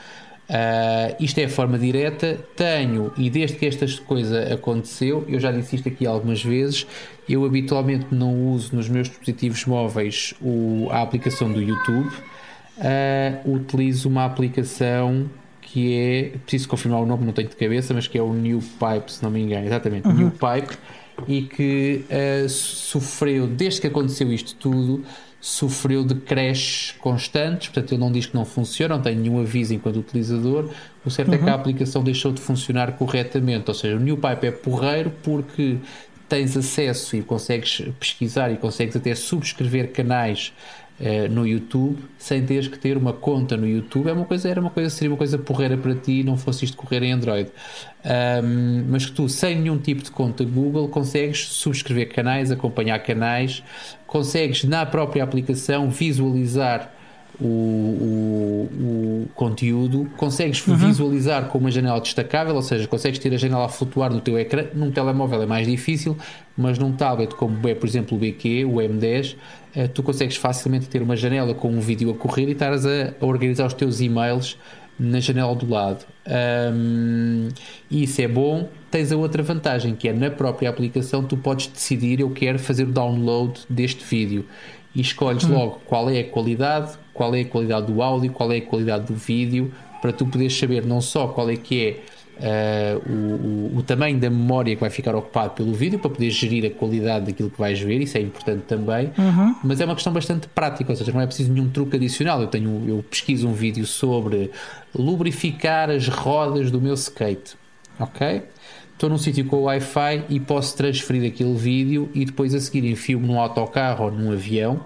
Uh, isto é a forma direta. Tenho, e desde que esta coisa aconteceu, eu já disse isto aqui algumas vezes, eu habitualmente não uso nos meus dispositivos móveis o, a aplicação do YouTube, uh, utilizo uma aplicação que é, preciso confirmar o nome, não tenho de cabeça, mas que é o New Pipe, se não me engano, exatamente, uhum. New Pipe, e que uh, sofreu, desde que aconteceu isto tudo, sofreu de crashes constantes, portanto ele não diz que não funciona, não tem nenhum aviso enquanto utilizador. O certo uhum. é que a uhum. aplicação deixou de funcionar corretamente, ou seja, o NewPipe é porreiro porque tens acesso e consegues pesquisar e consegues até subscrever canais uh, no YouTube sem teres que ter uma conta no YouTube. É uma coisa, era uma coisa, seria uma coisa porreira para ti não fosse isto correr em Android. Um, mas que tu, sem nenhum tipo de conta Google, consegues subscrever canais, acompanhar canais, consegues na própria aplicação visualizar o, o, o conteúdo, consegues uhum. visualizar com uma janela destacável, ou seja, consegues ter a janela a flutuar no teu ecrã. Num telemóvel é mais difícil, mas num tablet, como é, por exemplo, o BQ, o M10, eh, tu consegues facilmente ter uma janela com um vídeo a correr e estares a, a organizar os teus e-mails na janela do lado. Um, e isso é bom. Tens a outra vantagem que é na própria aplicação tu podes decidir eu quero fazer o download deste vídeo e escolhes hum. logo qual é a qualidade, qual é a qualidade do áudio, qual é a qualidade do vídeo, para tu poderes saber não só qual é que é uh, o, o, o, tamanho da memória que vai ficar ocupado pelo vídeo, para poder gerir a qualidade daquilo que vais ver, isso é importante também, uhum. mas é uma questão bastante prática, ou seja, não é preciso nenhum truque adicional. Eu, tenho, eu pesquiso um vídeo sobre lubrificar as rodas do meu skate, ok? Estou num sítio com Wi-Fi e posso transferir aquele vídeo e depois a seguir enfio-me num autocarro ou num avião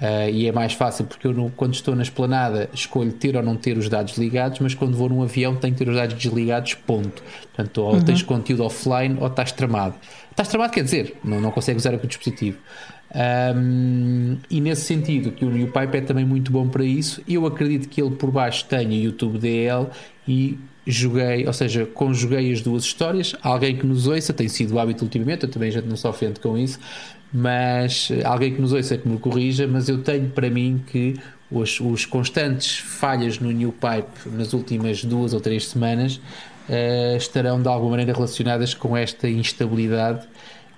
Uh, e é mais fácil porque eu, no, quando estou na esplanada, escolho ter ou não ter os dados ligados, mas quando vou num avião, tenho que ter os dados desligados. Ponto. Portanto, ou uhum. tens conteúdo offline ou estás tramado. Estás tramado quer dizer, não, não consegues usar o dispositivo. Um, e nesse sentido, que o NewPipe é também muito bom para isso. Eu acredito que ele por baixo tenha YouTube DL e joguei, ou seja, conjuguei as duas histórias. Alguém que nos ouça, tem sido o hábito ultimamente, eu também já não sou ofende com isso, mas eh, alguém que nos ouça que me corrija, mas eu tenho para mim que os, os constantes falhas no New Pipe nas últimas duas ou três semanas uh, estarão de alguma maneira relacionadas com esta instabilidade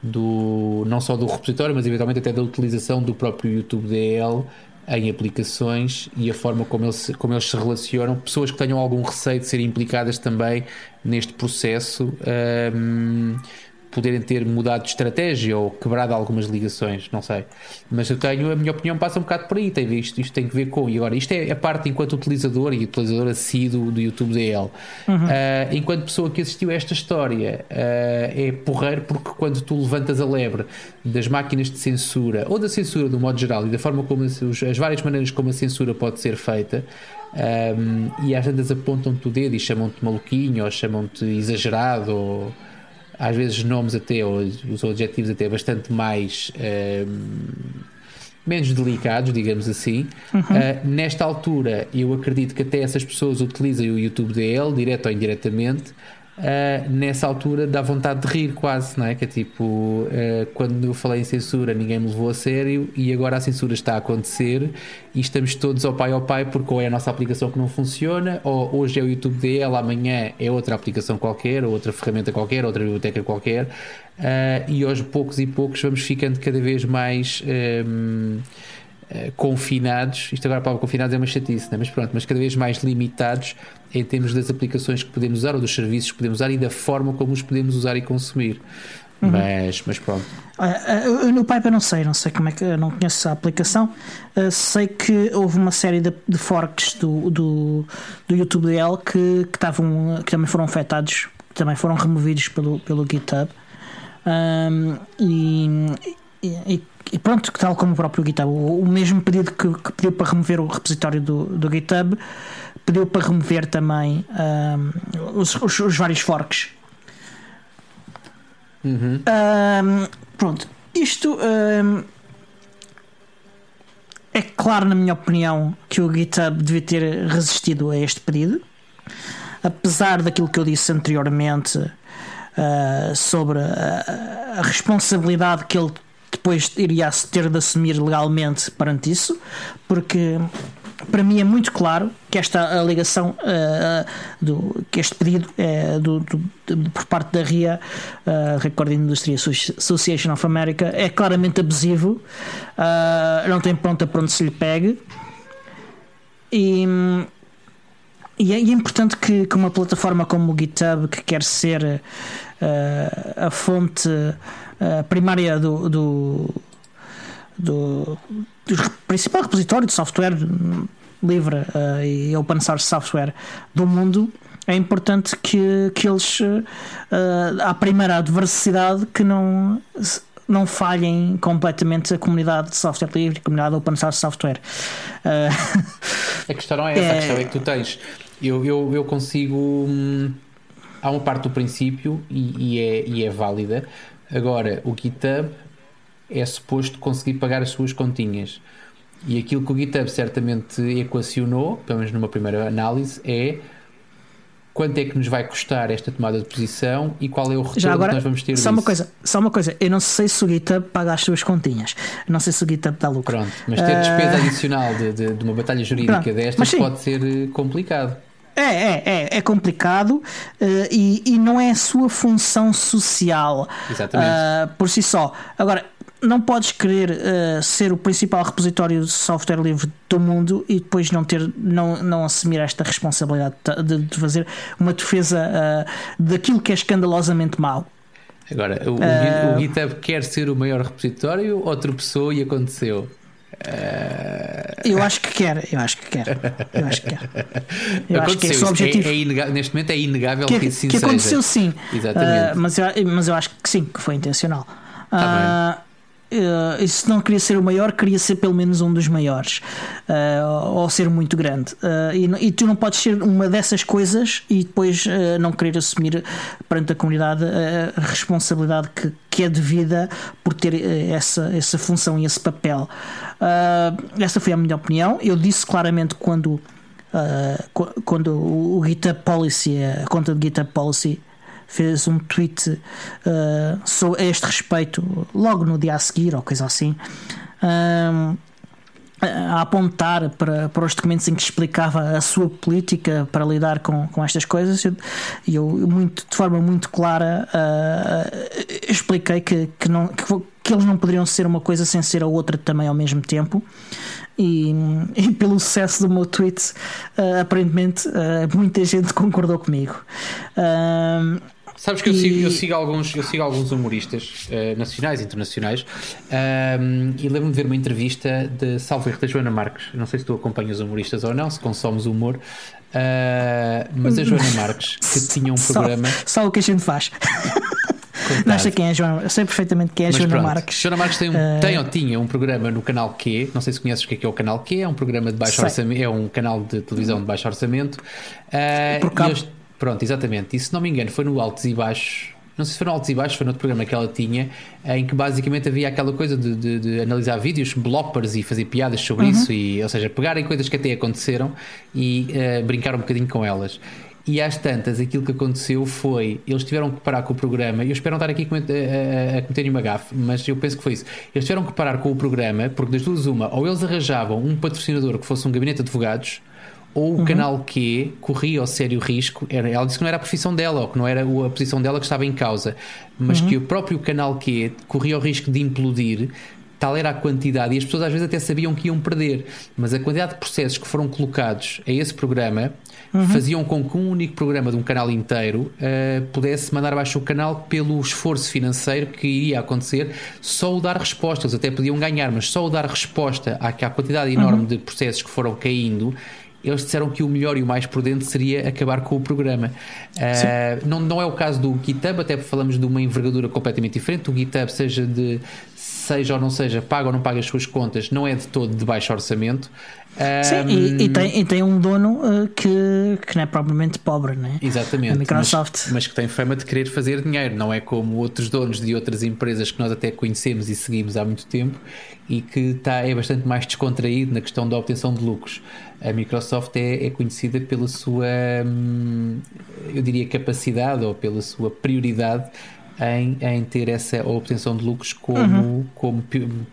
do não só do repositório, mas eventualmente até da utilização do próprio YouTube DL em aplicações e a forma como eles, como eles se relacionam, pessoas que tenham algum receio de serem implicadas também neste processo. Ehm, poderem ter mudado de estratégia ou quebrado algumas ligações, não sei. Mas eu tenho, a minha opinião passa um bocado por aí. Tem, isto, isto tem que ver com. E agora, isto é a parte enquanto utilizador e utilizador assíduo do YouTube DL. Uhum. Uh, enquanto pessoa que assistiu a esta história, uh, é porreiro porque quando tu levantas a lebre das máquinas de censura ou da censura do modo geral e da forma como as, as várias maneiras como a censura pode ser feita. Um, e às vezes apontam-te o dedo e chamam-te maluquinho ou chamam-te exagerado ou às vezes nomes até, ou os objetivos até bastante mais um, ehm, menos delicados, digamos assim. Uhum. Uh, nesta altura, eu acredito que até essas pessoas utilizem o YouTube DL, direto ou indiretamente, Uh, nessa altura dá vontade de rir quase, não é? Que é tipo, uh, quando eu falei em censura ninguém me levou a sério e agora a censura está a acontecer e estamos todos ao pai ao pai porque ou é a nossa aplicação que não funciona ou hoje é o YouTube dele, amanhã é outra aplicação qualquer, ou outra ferramenta qualquer, outra biblioteca qualquer uh, e aos poucos e poucos vamos ficando cada vez mais... Um, eh, confinados, isto agora a palavra confinados é uma chatice, né? mas pronto, mas cada vez mais limitados em termos das aplicações que podemos usar ou dos serviços que podemos usar e da forma como os podemos usar e consumir. Uhum. Mas, mas pronto. Uh, no Pipe eu não sei, não sei como é que eu não conheço a aplicação. Uh, sei que houve uma série de, de forks do, do, do YouTube DL que, que, tavam, que também foram afetados, também foram removidos pelo, pelo GitHub. Um, e, e, e pronto, tal como o próprio GitHub, o, o mesmo pedido que, que, pediu para remover o repositório do, do GitHub, pediu para remover também um, os, os, os, vários forks. Uhum. Um, pronto, isto um, é claro, na minha opinião, que o GitHub devia ter resistido a este pedido, apesar daquilo que eu disse anteriormente uh, sobre a, a responsabilidade que ele depois iria ter de assumir legalmente perante isso, porque para mim é muito claro que esta alegação uh, do, que este pedido é do, do, por parte da RIA uh, Recording Industry Association of America é claramente abusivo uh, não tem ponta para onde se lhe pegue. E, e, é, e é, importante que, que, uma plataforma como o GitHub que quer ser uh, a fonte uh, primária do, do, do, do, principal repositório de software livre uh, e open source software do mundo, é importante que, que eles, uh, à primeira adversidade, que não, não falhem completamente a comunidade de software livre, a comunidade open source software. Uh, a questão não é essa, é... a questão é que tu tens. Eu, eu, eu consigo. Hum, há uma parte do princípio e, e, é, e é válida Agora, o GitHub é suposto conseguir pagar as suas continhas. E aquilo que o GitHub certamente equacionou, pelo menos numa primeira análise, é quanto é que nos vai custar esta tomada de posição e qual é o retorno agora, que nós vamos ter só uma coisa Só uma coisa, eu não sei se o GitHub paga as suas continhas, não sei se o GitHub dá lucro. Pronto, mas ter despesa uh... adicional de, de, de, uma batalha jurídica Pronto, destas pode ser eh, complicado. É, é, é, é complicado uh, e, e não é a sua função social uh, por si só. Agora, não podes querer uh, ser o principal repositório de software livre do mundo e depois não ter não, não assumir esta responsabilidade de, de fazer uma defesa daquilo que é escandalosamente mau. Agora, o, o GitHub quer ser o maior repositório ou tropeçou e aconteceu? Eu acho que quer, eu acho que quer. Eu acho que quer. Eu acho que é esse o é- objetivo. É, é inegável, neste momento é inegável que, que assim que aconteceu seja. sim. Exatamente. Uh, mas, eu, mas eu acho que sim, que foi intencional. Tá uh, Uh, se não queria ser o maior, queria ser pelo menos um dos maiores, uh, ou ser muito grande. Uh, e, e, tu não podes ser uma dessas coisas e depois não querer assumir perante a comunidade a responsabilidade que, que é devida por ter essa, essa função e esse papel. essa foi a minha opinião. Eu disse claramente quando. quando o GitHub Policy, a conta de GitHub Policy fez um tweet uh, sobre, a este respeito, logo no dia a seguir, ou coisa assim. Uh, a apontar para, para os documentos em que explicava a sua política para lidar com, com estas coisas e eu, eu, muito, de forma muito clara uh, expliquei que, que, não, que, que, eles não poderiam ser uma coisa sem ser a outra também ao mesmo tempo e, e pelo sucesso do meu tweet uh, aparentemente uh, muita gente concordou comigo Sabes que eu, sigo, eu, sigo, alguns, eu sigo alguns humoristas uh, nacionais e internacionais um, e lembro-me de ver uma entrevista de Salvo Erro da Joana Marques. Não sei se tu acompanhas humoristas ou não, se consomes humor, uh, mas a Joana Marques, que tinha um programa. Só, só o que a gente faz. Não sei quem é a Joana, eu sei perfeitamente quem é a Joana pronto, Marques. Joana Marques tem, um, uh... tem ou tinha um programa no canal Q, não sei se conheces o que é, que é o canal Q, é um programa de baixo sei. orçamento, é um canal de televisão de baixo orçamento. Uh, Por cabo. Pronto, exatamente. E se não me engano, foi no Altos e Baixos. Não sei se foi no Altos e Baixos, foi no outro programa que ela tinha, em que basicamente havia aquela coisa de, de, de analisar vídeos, bloppers e fazer piadas sobre uhum. isso, e, ou seja, pegarem coisas que até aconteceram e uh, brincar um bocadinho com elas. E às tantas, aquilo que aconteceu foi eles tiveram que parar com o programa. Eu espero não estar aqui a, a, a cometer uma gafe, mas eu penso que foi isso. Eles tiveram que parar com o programa porque, das duas, uma, ou eles arranjavam um patrocinador que fosse um gabinete de advogados ou o uhum. canal Q corria o sério risco, era, ela disse que não era a profissão dela, ou que não era a posição dela que estava em causa, mas uhum. que o próprio canal Q corria o risco de implodir, tal era a quantidade, e as pessoas às vezes até sabiam que iam perder, mas a quantidade de processos que foram colocados a esse programa uhum. faziam com que um único programa de um canal inteiro uh, pudesse mandar abaixo o canal pelo esforço financeiro que iria acontecer, só o dar resposta, eles até podiam ganhar, mas só o dar resposta à, à quantidade enorme uhum. de processos que foram caindo eles disseram que o melhor e o mais prudente seria acabar com o programa. Uh, não, não é o caso do GitHub, até falamos de uma envergadura completamente diferente. O GitHub, seja de seja ou não seja, paga ou não paga as suas contas, não é de todo de baixo orçamento. Sim, um, e, e, tem, e tem um dono uh, que, que não é propriamente pobre, né? Exatamente. A Microsoft. Mas, mas, que tem fama de querer fazer dinheiro, não é como outros donos de outras empresas que nós até conhecemos e seguimos há muito tempo e que está, é bastante mais descontraído na questão da obtenção de lucros. A Microsoft é, é conhecida pela sua, hum, eu diria, capacidade ou pela sua prioridade em, em ter essa obtenção de lucros como, uhum. como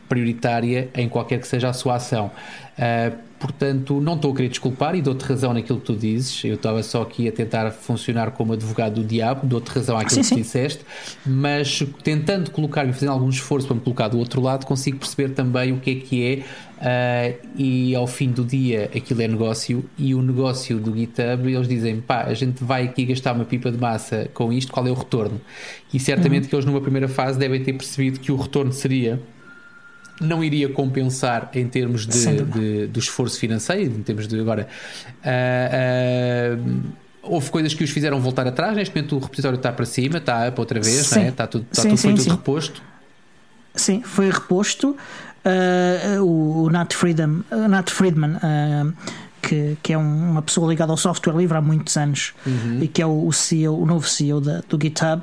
prioritária em qualquer que seja a sua ação. Uh, portanto, não estou a querer desculpar e dou-te razão naquilo que tu dizes. Eu estava só aqui a tentar funcionar como advogado do diabo, dou-te razão àquilo sim, que sim. disseste, mas tentando colocar-me, fazendo algum esforço para me colocar do outro lado, consigo perceber também o que é que é. Uh, e ao fim do dia aquilo é negócio e o negócio do GitHub eles dizem pá, a gente vai aqui gastar uma pipa de massa com isto, qual é o retorno? E certamente uhum. que eles numa primeira fase devem ter percebido que o retorno seria não iria compensar em termos de, de, do esforço financeiro, em termos de agora. Uh, uh, houve coisas que os fizeram voltar atrás. Neste momento o repositório está para cima, está para outra vez, sim. É? está tudo, está sim, tudo, sim, foi tudo reposto. Sim, foi reposto. Uh, o, o Nat, Friedman, Nat Friedman que, que é um, uma pessoa ligada ao software livre há muitos anos Uhum. e que é o, CEO, o novo CEO da, do GitHub.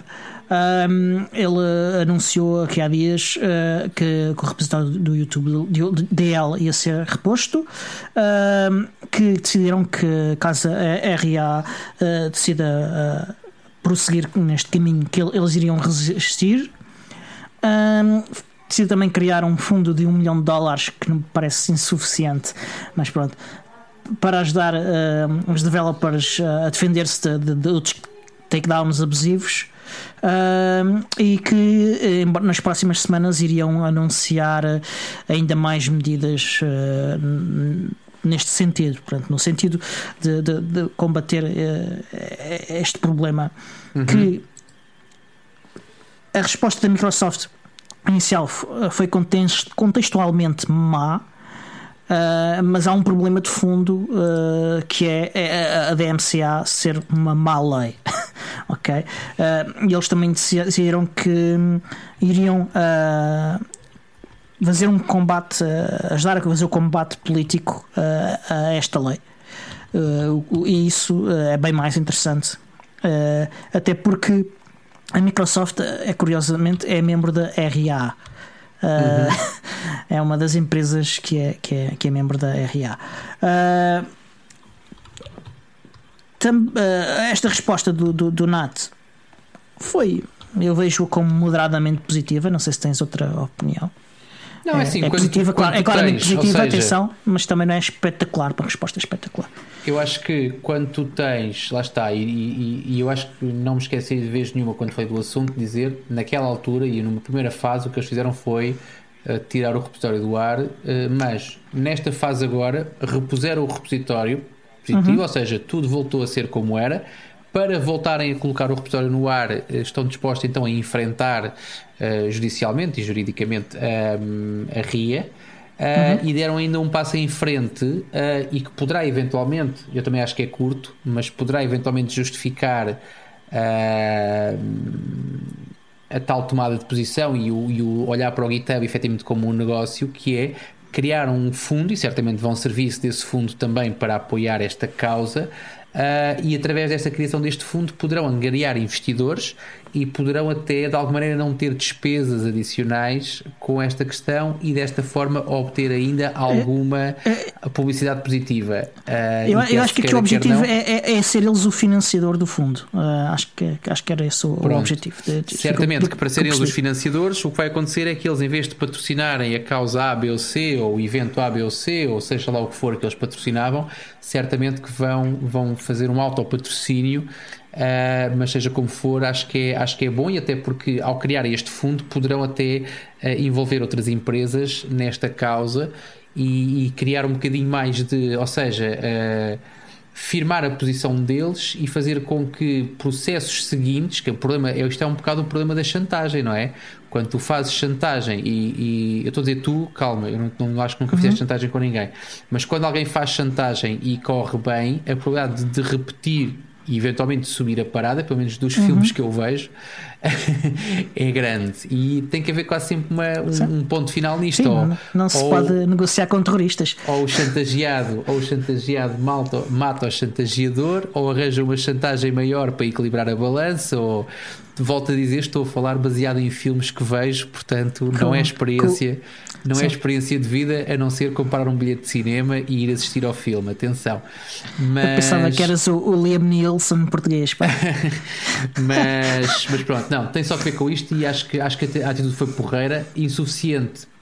Um, ele anunciou aqui há dias uh, que, que o repositório do YouTube DL ia ser reposto, um, que decidiram que caso a RA uh, decida uh, prosseguir neste caminho, que ele- eles iriam resistir. Um, também criar um fundo de um milhão de dólares que não me parece insuficiente, mas pronto, para ajudar uh, os developers uh, a defender-se de, de, de outros takedowns abusivos. Uh, e que eh, nas próximas semanas iriam anunciar ainda mais medidas uh, neste sentido, portanto, no sentido de, de- de combater uh, este problema que a resposta da Microsoft inicial foi context- contextualmente má, uh, mas há um problema de fundo uh, que é é a DMCA ser uma má lei. ok? Uh, e eles também disse- decidiram que hum, iriam fazer um combate, ajudar a fazer o combate político a esta lei. E isso é bem mais interessante. Até porque a Microsoft, é curiosamente, é membro da RA. Uh, É uma das empresas que é, que é, que é membro da RA. Uh, tam- uh, esta resposta do, do, do NAT foi, eu vejo como moderadamente positiva. Não sei se tens outra opinião. Não, é assim, é quando positiva, quando é claramente tens, positiva, seja, atenção, mas também não é espetacular, uma resposta espetacular. Eu acho que quando tu tens, lá está, e, e- e eu acho que não me esqueci de vez nenhuma quando falei do assunto, dizer naquela altura e numa primeira fase o que eles fizeram foi eh, tirar o repositório do ar, eh, mas nesta fase agora repuseram o repositório positivo, ou seja, tudo voltou a ser como era. Para voltarem a colocar o repositório no ar, eh, estão dispostos então a enfrentar eh, judicialmente e juridicamente a RIA. Uh, e deram ainda um passo em frente uh, e que poderá eventualmente, eu também acho que é curto, mas poderá eventualmente justificar uh, a tal tomada de posição e o, e o olhar para o GitHub efetivamente como um negócio que é criar um fundo e certamente vão servir-se desse fundo também para apoiar esta causa e através desta criação deste fundo poderão angariar investidores e poderão até de alguma maneira não ter despesas adicionais com esta questão e desta forma obter ainda alguma publicidade positiva. Uh, Eu, eu acho que aqui o objetivo é, é- é ser eles o financiador do fundo. Uh, acho, que, acho que era esse o, Pronto. objetivo. de- de- Certamente do- que para serem eles os financiadores, o que vai acontecer é que eles, em vez de patrocinarem a causa A, B ou C, ou o evento A, B ou C, ou seja lá o que for que eles patrocinavam, certamente que vão, vão fazer um autopatrocínio. Uh, mas seja como for, acho que, é, acho que é bom e até porque ao criar este fundo poderão até uh, envolver outras empresas nesta causa e, e criar um bocadinho mais de, ou seja, uh, firmar a posição deles e fazer com que processos seguintes, que o problema é isto é um bocado o problema da chantagem, não é? Quando tu fazes chantagem e, e eu estou a dizer tu, calma, eu não, não acho que nunca fizeste chantagem com ninguém, mas quando alguém faz chantagem e corre bem, a probabilidade de, de repetir e eventualmente subir a parada, pelo menos dos filmes que eu vejo, é grande. E tem que haver quase sempre uma- um, um ponto final nisto. Sim, ou, não, não se ou- pode negociar com terroristas. ou o chantageado, ou o chantageado malta, mata o chantageador, ou arranja uma chantagem maior para equilibrar a balança, ou volto a dizer, estou a falar baseado em filmes que vejo, portanto, não é experiência, não Sim. é experiência de vida a não ser comprar um bilhete de cinema e ir assistir ao filme. Atenção. Mas, Eu pensava que eras o, o Liam Neeson português. mas, mas pronto, não, tem só a ver com isto e acho que, acho que a atitude foi porreira, insuficiente.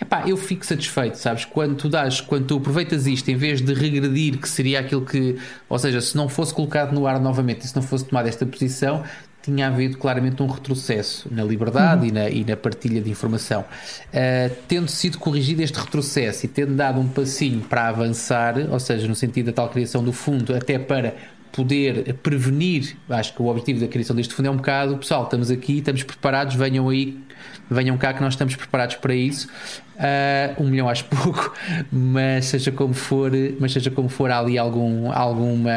Epá, eu fico satisfeito, sabes? Quando tu dás, quando tu aproveitas isto em vez de regredir, que seria aquilo que, ou seja, se não fosse colocado no ar novamente e se não fosse tomada esta posição, tinha havido claramente um retrocesso na liberdade e, na, e na partilha de informação. Uh, tendo sido corrigido este retrocesso e tendo dado um passinho para avançar, ou seja, no sentido da tal criação do fundo, até para poder prevenir, acho que o objetivo da criação deste fundo é um bocado, pessoal, estamos aqui, estamos preparados, venham aí, venham cá que nós estamos preparados para isso. Uh, um milhão acho pouco, mas seja como for, mas seja como for, há ali algum, alguma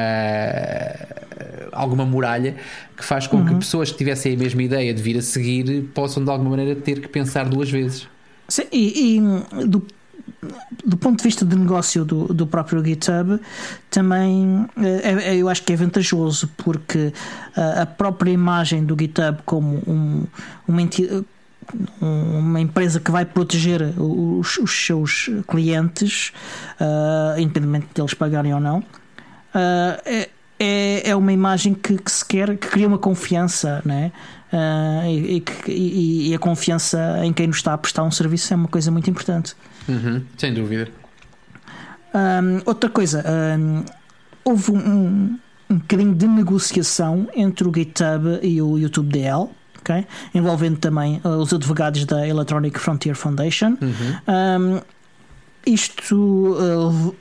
alguma muralha que faz com que pessoas que tivessem a mesma ideia de vir a seguir possam de alguma maneira ter que pensar duas vezes. Sim, e, e do, do ponto de vista de negócio do, do próprio GitHub, também é, eu acho que é vantajoso porque a própria imagem do GitHub como um, uma entidade uma empresa que vai proteger os, os seus clientes, uh, independentemente de eles pagarem ou não, uh, é, é uma imagem que, que, se quer, que cria uma confiança, né? Uh, e, e, e, a confiança em quem nos está a prestar um serviço é uma coisa muito importante. Uhum, sem dúvida. Um, outra coisa, um, houve um, um bocadinho de negociação entre o GitHub e o YouTube DL envolvendo também uh, os advogados da Electronic Frontier Foundation. Uhum. Um, isto. Uh,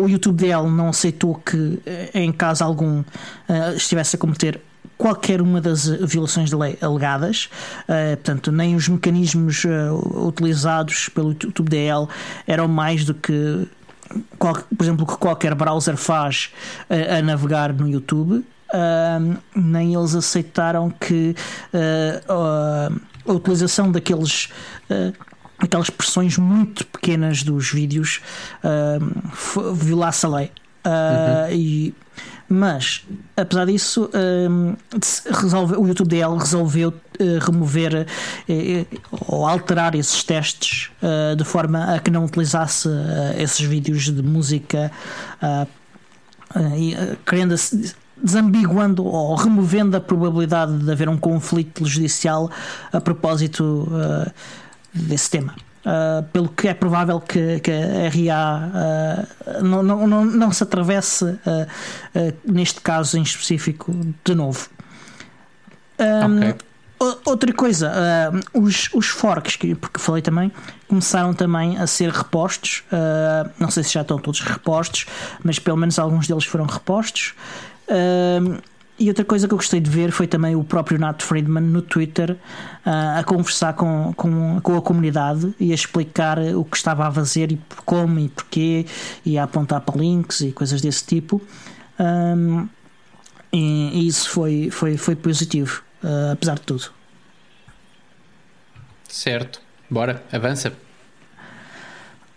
o YouTube dele não aceitou que, eh, em caso algum, uh, estivesse a cometer qualquer uma das violações de lei alegadas, uh, portanto, nem os mecanismos uh, utilizados pelo YouTube DL eram mais do que, qual, por exemplo, o que qualquer browser faz uh, a navegar no YouTube uh, nem eles aceitaram que uh, a utilização daqueles uh, aquelas pressões muito pequenas dos vídeos uh, violasse a lei. Uh, uhum. e, mas, apesar disso, o YouTube DL resolveu uh, remover ou alterar esses testes de forma a que não utilizasse esses vídeos de música, querendo desambiguando ou removendo a probabilidade de haver um conflito judicial a propósito uh, desse tema. Uh, pelo que é provável que, que a RA uh, não, não, não, não, se atravesse neste caso em específico de novo. Um, okay. Outra coisa, uh, os, os forks, que, porque falei também, começaram também a ser repostos. Uh, não sei se já estão todos repostos, mas pelo menos alguns deles foram repostos. Uh, e outra coisa que eu gostei de ver foi também o próprio Nat Friedman no Twitter uh, a conversar com, com, com, a comunidade e a explicar o que estava a fazer e como e porquê, e a apontar para links e coisas desse tipo. Um, e, e, isso foi, foi, foi positivo, uh, apesar de tudo. Certo, bora, avança.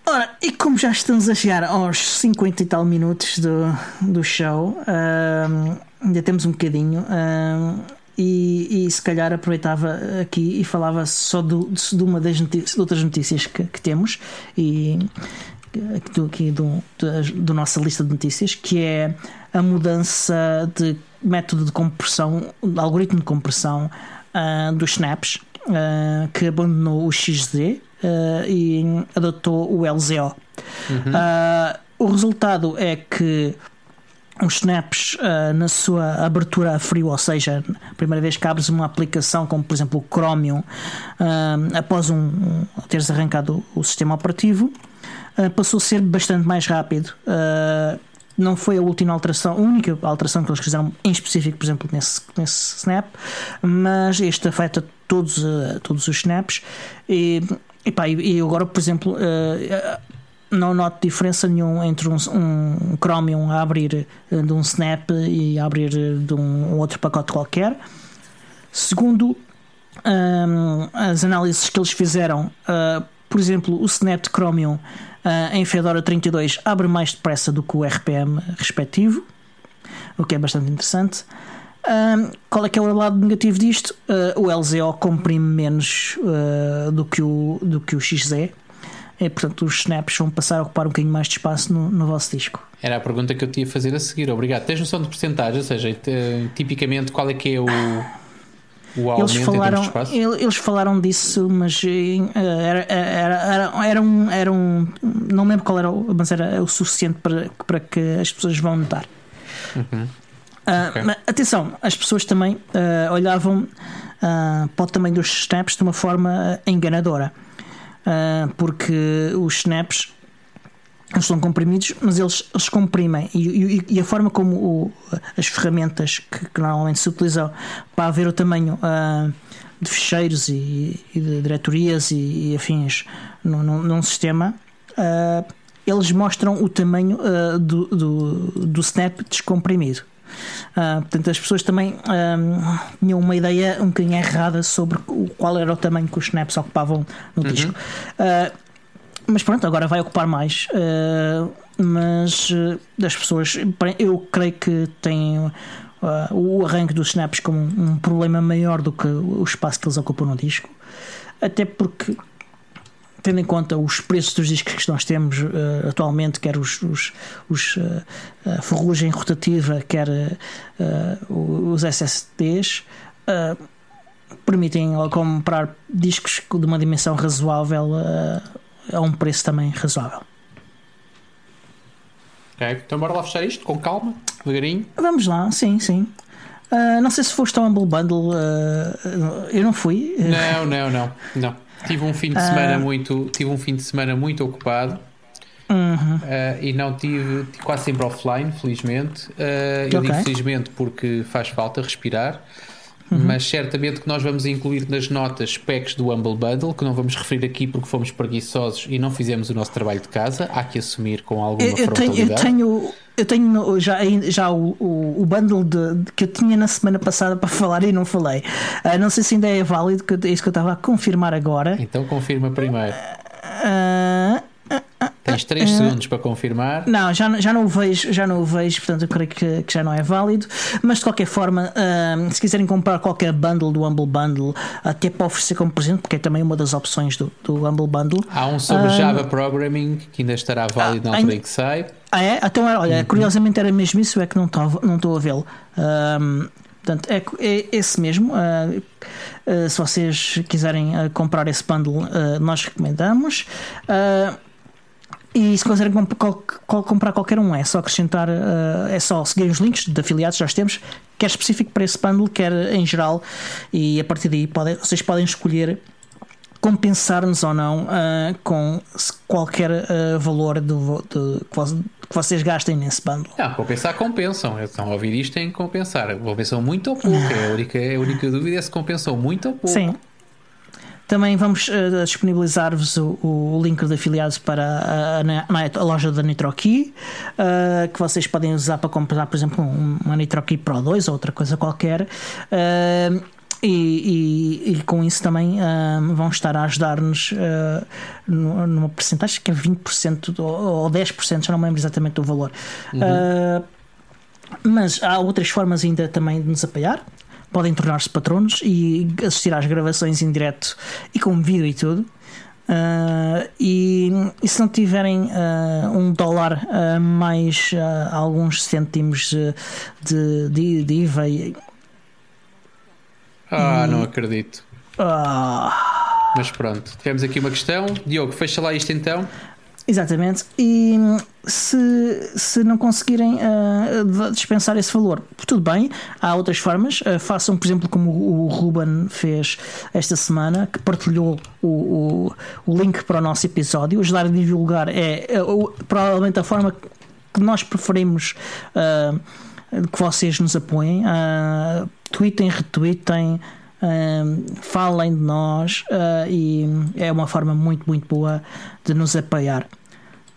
Ora, e como já estamos a chegar aos 50 e tal minutos do, do show, ainda temos um bocadinho, e, e, se calhar aproveitava aqui e falava só do, de uma das notícias, de outras notícias que, que temos, e do, aqui do, do, nossa lista de notícias, que é a mudança de método de compressão, de algoritmo de compressão uh, dos snaps, uh, que abandonou o XZ uh, e adotou o LZO. Uhum. Uh, o resultado é que os snaps na sua abertura a frio, ou seja, a primeira vez que abres uma aplicação como por exemplo o Chromium, após um, teres arrancado o, sistema operativo, passou a ser bastante mais rápido. não foi a última alteração, a única alteração que eles fizeram em específico, por exemplo, nesse, nesse snap, mas este afeta todos, todos os snaps e e, agora, por exemplo, não noto diferença nenhuma entre um, um Chromium a abrir de um Snap e a abrir de um outro pacote qualquer. Segundo, um, as análises que eles fizeram, uh, por exemplo, o Snap de Chromium uh, em Fedora 32 abre mais depressa do que o RPM respectivo, o que é bastante interessante. Um, qual é que é o lado negativo disto? Uh, o LZO comprime menos uh, do, que o, do que o XZ. E, portanto, os snaps vão passar a ocupar um bocadinho mais de espaço no, no vosso disco. Era a pergunta que eu tinha a fazer a seguir. Obrigado. Tens noção de porcentagem? Ou seja, tipicamente qual é que é o, o eles falaram? Eles falaram disso, mas uh, era, era, era, era, um, era um. Não lembro qual era, mas era o suficiente para, para que as pessoas vão notar. Uhum. Uh, okay. atenção, as pessoas também uh, olhavam uh, para o tamanho dos snaps de uma forma enganadora, porque os snaps eles são comprimidos, mas eles, eles comprimem e, e, e a forma como o, as ferramentas que, que, normalmente se utilizam para ver o tamanho de ficheiros e, e, de diretorias e, afins num, num, num sistema eles mostram o tamanho do, do, do snap descomprimido. Uh, portanto, as pessoas também um, tinham uma ideia um bocadinho errada sobre o, qual era o tamanho que os snaps ocupavam no uhum. disco. Uh, mas pronto, agora vai ocupar mais. Uh, mas das pessoas, eu creio que tem o arranque dos snaps como um, um problema maior do que o espaço que eles ocupam no disco. Até porque tendo em conta os preços dos discos que nós temos uh, atualmente, quer os, os, os uh, a ferrugem rotativa, quer uh, os SSDs, permitem comprar discos de uma dimensão razoável a um preço também razoável. Ok, então bora lá fechar isto com calma, devagarinho. Vamos lá, sim, sim. Uh, não sei se foste ao Humble Bundle, uh, eu não fui. Não, não, não, não. Tive um fim de semana uh... muito, tive um fim de semana muito ocupado. Uhum. Uh, e não tive, quase sempre offline, felizmente. Uh, eu okay. digo felizmente porque faz falta respirar. Uhum. Mas certamente que nós vamos incluir nas notas specs do Humble Bundle, que não vamos referir aqui porque fomos preguiçosos e não fizemos o nosso trabalho de casa. Há que assumir com alguma eu, eu frontalidade. Tenho, eu tenho, eu tenho já, já o, o, o bundle de, de, que eu tinha na semana passada para falar e não falei. Uh, não sei se ainda é válido, que é isso que eu estava a confirmar agora. Então confirma primeiro. Uh, Tens 3 uh, segundos para confirmar. Não, já, já não o vejo, já não o vejo, portanto eu creio que, que já não é válido. Mas de qualquer forma, uh, se quiserem comprar qualquer bundle do Humble Bundle, até para oferecer como presente, porque é também uma das opções do, do Humble Bundle. Há um sobre uh, Java Programming que ainda estará válido na altura em que sai. Ah, é? Então, olha, uhum. curiosamente era mesmo isso, é que não estou não a vê-lo. Um, Portanto, é, é esse mesmo. Uh, uh, se vocês quiserem uh, comprar esse bundle, nós recomendamos. E se quiserem comp comprar qualquer um, é só acrescentar, uh, é só seguir os links de afiliados, já temos, quer específico para esse bundle, quer em geral, e a partir daí pode, vocês podem escolher compensar-nos ou não uh, com qualquer uh, valor do, de, que vocês gastem nesse bundle. Não, compensar compensam. Estão a ouvir isto tem que compensar. Compensam muito ou pouco. É a única, a única dúvida é se compensam muito ou pouco. Sim. Também vamos uh, disponibilizar-vos o, o, link de afiliados para a, a, a loja da NitroKey, uh, que vocês podem usar para comprar, por exemplo, uma NitroKey Pro 2 ou outra coisa qualquer. Uh, e, e, e, com isso também vão estar a ajudar-nos numa porcentagem que é 20% ou 10%, já não me lembro exatamente do valor. Uhum. mas há outras formas ainda também de nos apoiar podem tornar-se patronos e assistir às gravações em direto e com vídeo e tudo. Uh, e, e, se não tiverem uh, um dólar uh, mais alguns cêntimos de, de, de IVA. E, ah, não acredito. Ah. Mas pronto, tivemos aqui uma questão. Diogo, fecha lá isto então. Exatamente. E se, se não conseguirem uh, dispensar esse valor, tudo bem, há outras formas. Uh, façam, por exemplo, como o, Ruben fez esta semana, que partilhou o, o, o link para o nosso episódio. Ajudar a divulgar é, é provavelmente a forma que nós preferimos uh, que vocês nos apoiem. Uh, tweetem, retweetem. Falem de nós uh, e é uma forma muito, muito boa de nos apoiar.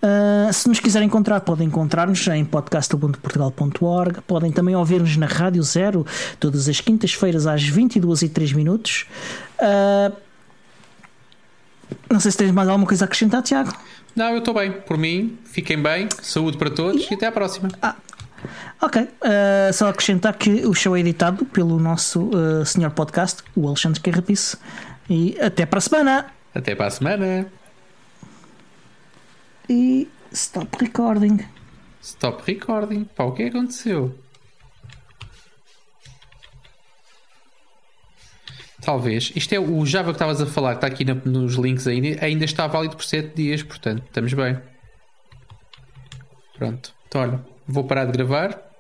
Uh, se nos quiserem encontrar, podem encontrar-nos em podcast.portugal.org. Podem também ouvir-nos na Rádio Zero, todas as quintas-feiras às 22 e 3 minutos. Uh, não sei se tens mais alguma coisa a acrescentar, Tiago. Não, eu estou bem. Por mim, fiquem bem. Saúde para todos e, e até à próxima. Ah, ok. Uh, só acrescentar que o show é editado pelo nosso uh, senhor podcast, o Alexandre Carrapice. E até para a semana. Até para a semana e stop recording. Stop recording. Pá, o que aconteceu? Talvez. Isto é o Java que estavas a falar, que está aqui nos links ainda, ainda está válido por 7 dias, portanto, estamos bem. Pronto. Então, olha, vou parar de gravar.